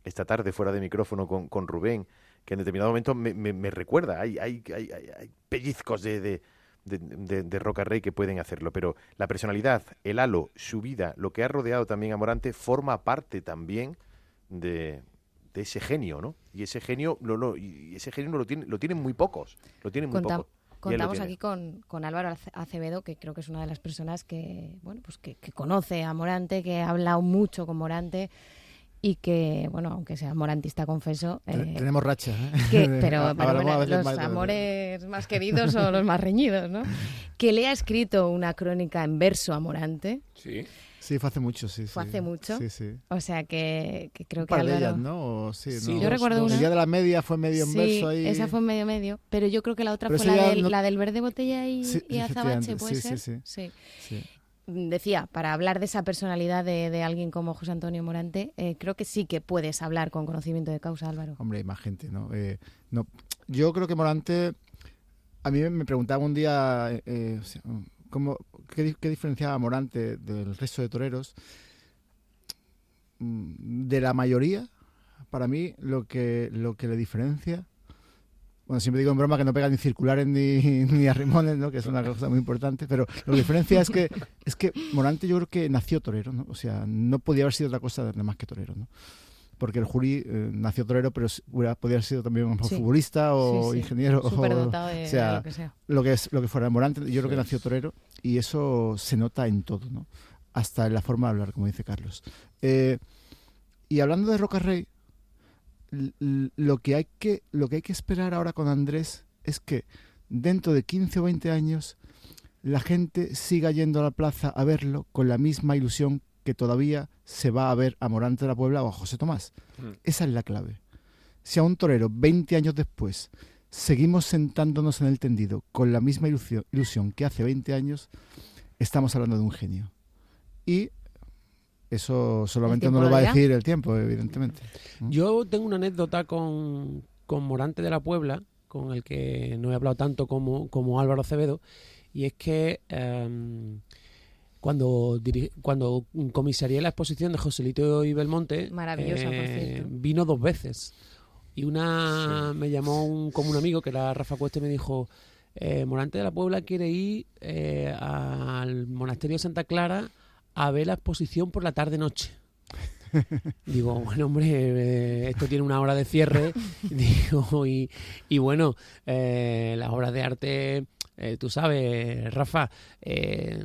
esta tarde fuera de micrófono con Rubén. Que en determinado momento me, me- me recuerda. Hay, hay, hay, hay- pellizcos de, de, de, de- de Roca Rey que pueden hacerlo, pero la personalidad, el halo, su vida, lo que ha rodeado también a Morante, forma parte también de, de ese genio, ¿no? Y ese genio, no, no, y ese genio no lo, tiene, lo tienen muy pocos. Lo tienen muy Conta- pocos. Lo Contamos aquí con, con Álvaro Ace- Acevedo, que creo que es una de las personas que, bueno, pues que, que conoce a Morante, que ha hablado mucho con Morante y que, bueno, aunque sea morantista, confeso. Eh, Tenemos racha. ¿eh? que- <laughs> pero, bueno, a veces los de- amores más <laughs> queridos o los más reñidos, ¿no? Que le ha escrito una crónica en verso a Morante. Sí. Sí, fue hace mucho, sí. Fue sí. hace mucho. Sí, sí. O sea que, que creo Un que de Álvaro... ellas, ¿no? O sí, Sí, ¿no? yo recuerdo una. El día de la media fue medio en Sí, verso ahí. esa fue medio medio, pero yo creo que la otra Pero fue la del, no- la del verde botella y, Sí, y azabache, ¿puede sí, sí, ser? sí. Sí. Sí. Decía, para hablar de esa personalidad de, alguien como José Antonio Morante, eh, creo que sí que puedes hablar con conocimiento de causa, Álvaro. Hombre, hay más gente, ¿no? Eh, no. Yo creo que Morante, a mí me preguntaba un día eh, cómo, qué, di- qué diferenciaba Morante del resto de toreros. Mm, De la mayoría, para mí, lo que, lo que le diferencia, bueno, siempre digo en broma que no pega ni circulares ni, <laughs> ni a rimones, ¿no? que es una cosa muy importante, pero que diferencia es que, es que Morante yo creo que nació torero, ¿no? o sea, no podía haber sido otra cosa nada más que torero, ¿no? porque el Juli eh, nació torero, pero hubiera, podía haber sido también Sí. futbolista o Sí, sí. ingeniero. o- Superdotado de- <laughs> o sea, de lo que sea. lo que, es, lo que fuera. Morante, yo creo que nació torero y eso se nota en todo, ¿no? Hasta en la forma de hablar, como dice Carlos. Eh, y hablando de Roca Rey, lo que, hay que, lo que hay que esperar ahora con Andrés es que dentro de 15 o 20 años la gente siga yendo a la plaza a verlo con la misma ilusión que todavía se va a ver a Morante de la Puebla o a José Tomás. Mm. Esa es la clave. Si a un torero 20 años después seguimos sentándonos en el tendido con la misma ilusión, ilusión que hace 20 años, estamos hablando de un genio. Y eso solamente no lo va a decir el tiempo, evidentemente. Yo tengo una anécdota con, con Morante de la Puebla, con el que no he hablado tanto como, como Álvaro Acevedo, y es que em, cuando, cuando comisarié la exposición de Joselito y Belmonte, eh, vino dos veces. Y una me llamó un, como un amigo, que era Rafa Cuesta, y me dijo, eh, Morante de la Puebla quiere ir eh, al monasterio de Santa Clara a ver la exposición por la tarde-noche. <laughs> Digo, bueno, hombre, eh, esto tiene una hora de cierre. <laughs> Digo, y, y bueno, eh, las obras de arte, eh, tú sabes, Rafa,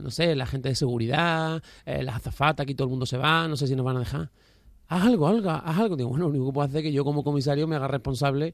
no sé, la gente de seguridad, las azafatas, aquí todo el mundo se va, no sé si nos van a dejar. Haz algo, algo, haz algo. Digo, bueno, lo único que puedo hacer es que yo como comisario me haga responsable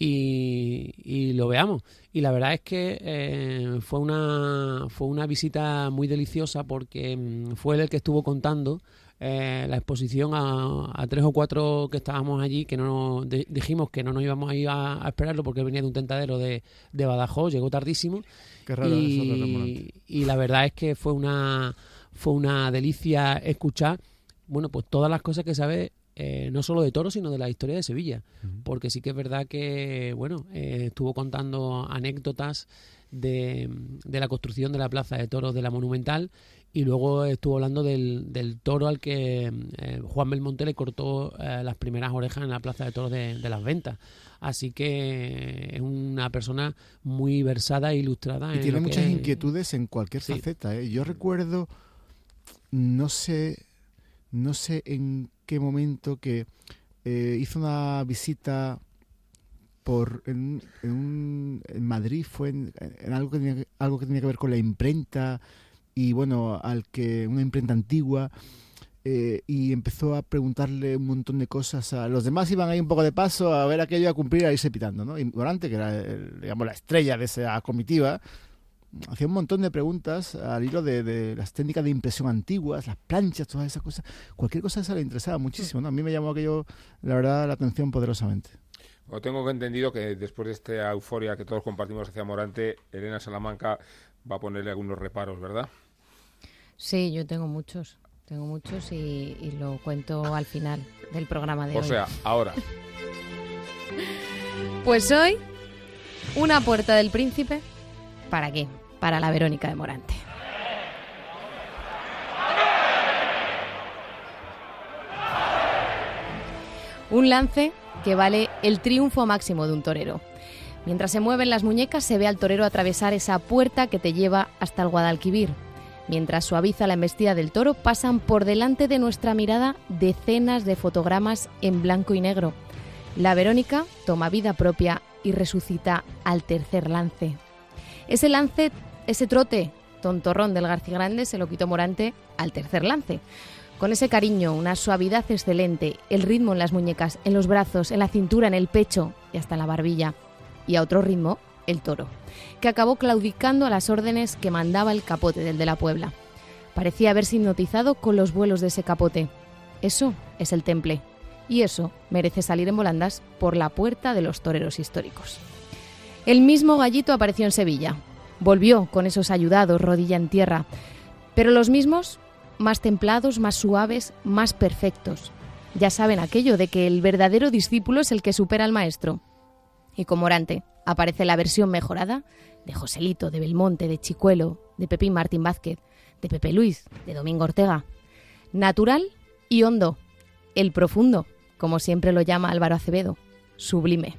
y, y lo veamos. Y la verdad es que eh, fue, una, fue una visita muy deliciosa porque mm, fue él el que estuvo contando eh, la exposición a, a tres o cuatro que estábamos allí, que no de- dijimos que no nos íbamos a ir a, a esperarlo porque él venía de un tentadero de, de Badajoz, llegó tardísimo. Qué raro y, y la verdad es que fue una, fue una delicia escuchar, bueno, pues todas las cosas que sabe eh, no solo de Toro, sino de la historia de Sevilla. Porque sí que es verdad que, bueno, eh, estuvo contando anécdotas de, de la construcción de la Plaza de Toros de la Monumental y luego estuvo hablando del, del toro al que eh, Juan Belmonte le cortó las primeras orejas en la Plaza de Toros de, de las Ventas. Así que es una persona muy versada e ilustrada. Y en tiene lo muchas es- inquietudes en cualquier Sí. faceta. ¿eh? Yo recuerdo, no sé, no sé en qué momento que eh, hizo una visita por en, en, un- en Madrid, fue en, en algo, que tenía, algo que tenía que ver con la imprenta y bueno, al que una imprenta antigua. eh, y empezó a preguntarle un montón de cosas a los demás iban ahí un poco de paso a ver aquello a cumplir a irse pitando ¿no? y que era el- digamos la estrella de esa comitiva hacía un montón de preguntas al hilo de, de las técnicas de impresión antiguas, las planchas, todas esas cosas. Cualquier cosa de esa le interesaba muchísimo. ¿no? A mí me llamó aquello, la verdad, la atención poderosamente. Bueno, tengo entendido que después de esta euforia que todos compartimos hacia Morante, Elena Salamanca va a ponerle algunos reparos, ¿verdad? Sí, yo tengo muchos. Tengo muchos y, y lo cuento al final del programa de O hoy. sea, ahora. <laughs> Pues hoy, una puerta del príncipe. ¿Para qué? Para la Verónica de Morante. Un lance que vale el triunfo máximo de un torero. Mientras se mueven las muñecas se ve al torero atravesar esa puerta que te lleva hasta el Guadalquivir. Mientras suaviza la embestida del toro, pasan por delante de nuestra mirada decenas de fotogramas en blanco y negro. La Verónica toma vida propia y resucita al tercer lance. Ese lance, ese trote tontorrón del García Grande se lo quitó Morante al tercer lance. Con ese cariño, una suavidad excelente, el ritmo en las muñecas, en los brazos, en la cintura, en el pecho y hasta en la barbilla. Y a otro ritmo, el toro, que acabó claudicando a las órdenes que mandaba el capote del de la Puebla. Parecía haberse hipnotizado con los vuelos de ese capote. Eso es el temple. Y eso merece salir en volandas por la puerta de los toreros históricos. El mismo gallito apareció en Sevilla. Volvió con esos ayudados rodilla en tierra. Pero los mismos más templados, más suaves, más perfectos. Ya saben aquello de que el verdadero discípulo es el que supera al maestro. Y como Morante aparece la versión mejorada de Joselito, de Belmonte, de Chicuelo, de Pepín Martín Vázquez, de Pepe Luis, de Domingo Ortega. Natural y hondo. El profundo, como siempre lo llama Álvaro Acevedo. Sublime.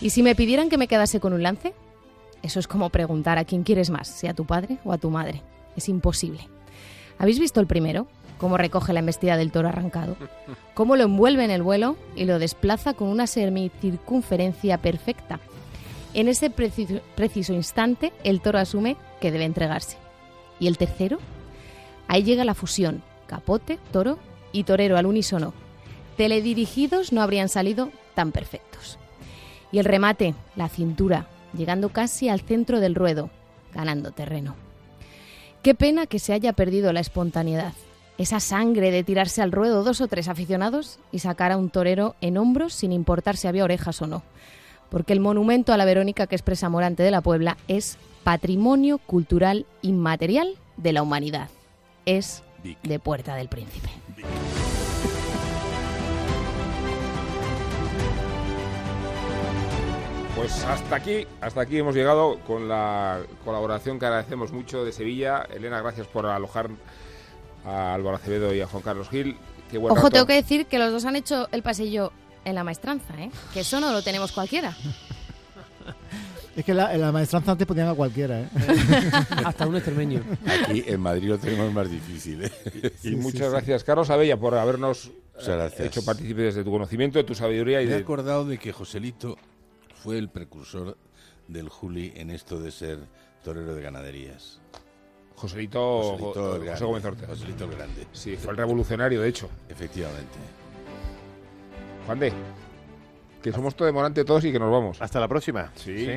¿Y si me pidieran que me quedase con un lance? Eso es como preguntar a quién quieres más, si a tu padre o a tu madre. Es imposible. ¿Habéis visto el primero? Cómo recoge la embestida del toro arrancado. Cómo lo envuelve en el vuelo y lo desplaza con una semicircunferencia perfecta. En ese preciso, preciso instante, el toro asume que debe entregarse. ¿Y el tercero? Ahí llega la fusión. Capote, toro y torero al unísono. Teledirigidos no habrían salido tan perfectos. Y el remate, la cintura, llegando casi al centro del ruedo, ganando terreno. Qué pena que se haya perdido la espontaneidad, esa sangre de tirarse al ruedo dos o tres aficionados y sacar a un torero en hombros sin importar si había orejas o no. Porque el monumento a la Verónica que expresa Morante de la Puebla es patrimonio cultural inmaterial de la humanidad. Es de Puerta del Príncipe. Pues hasta aquí, hasta aquí hemos llegado con la colaboración que agradecemos mucho de Sevilla. Elena, gracias por alojar a Álvaro Acevedo y a Juan Carlos Gil. Qué buen Ojo, rato. tengo que decir que los dos han hecho el pasillo en la maestranza, ¿eh? Que eso no lo tenemos cualquiera. Es que la, en la maestranza antes ponían a cualquiera, ¿eh? <laughs> Hasta un extremeño. Aquí en Madrid lo tenemos más difícil. ¿eh? Y muchas gracias, Carlos Abella, por habernos eh, hecho partícipes de tu conocimiento, de tu sabiduría y Me he de... acordado de que Joselito fue el precursor del Juli en esto de ser torero de ganaderías. Joselito, Joselito Jo- el José Grande. Gómez Ortega. Joselito el Grande. Sí, fue el revolucionario, de hecho. Efectivamente. Juan de, que somos todo de Morante todos y que nos vamos. Hasta la próxima. Sí.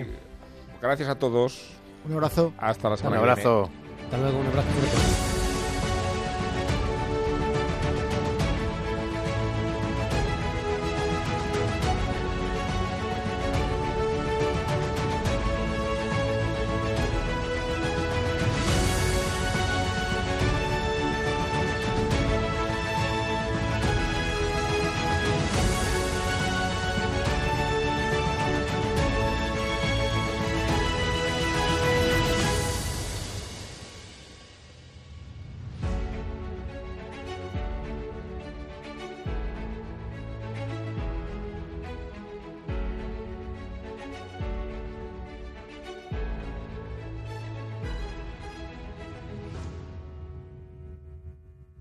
Gracias a todos. Un abrazo. Hasta la Un semana viene. abrazo. Hasta luego, un abrazo fuerte.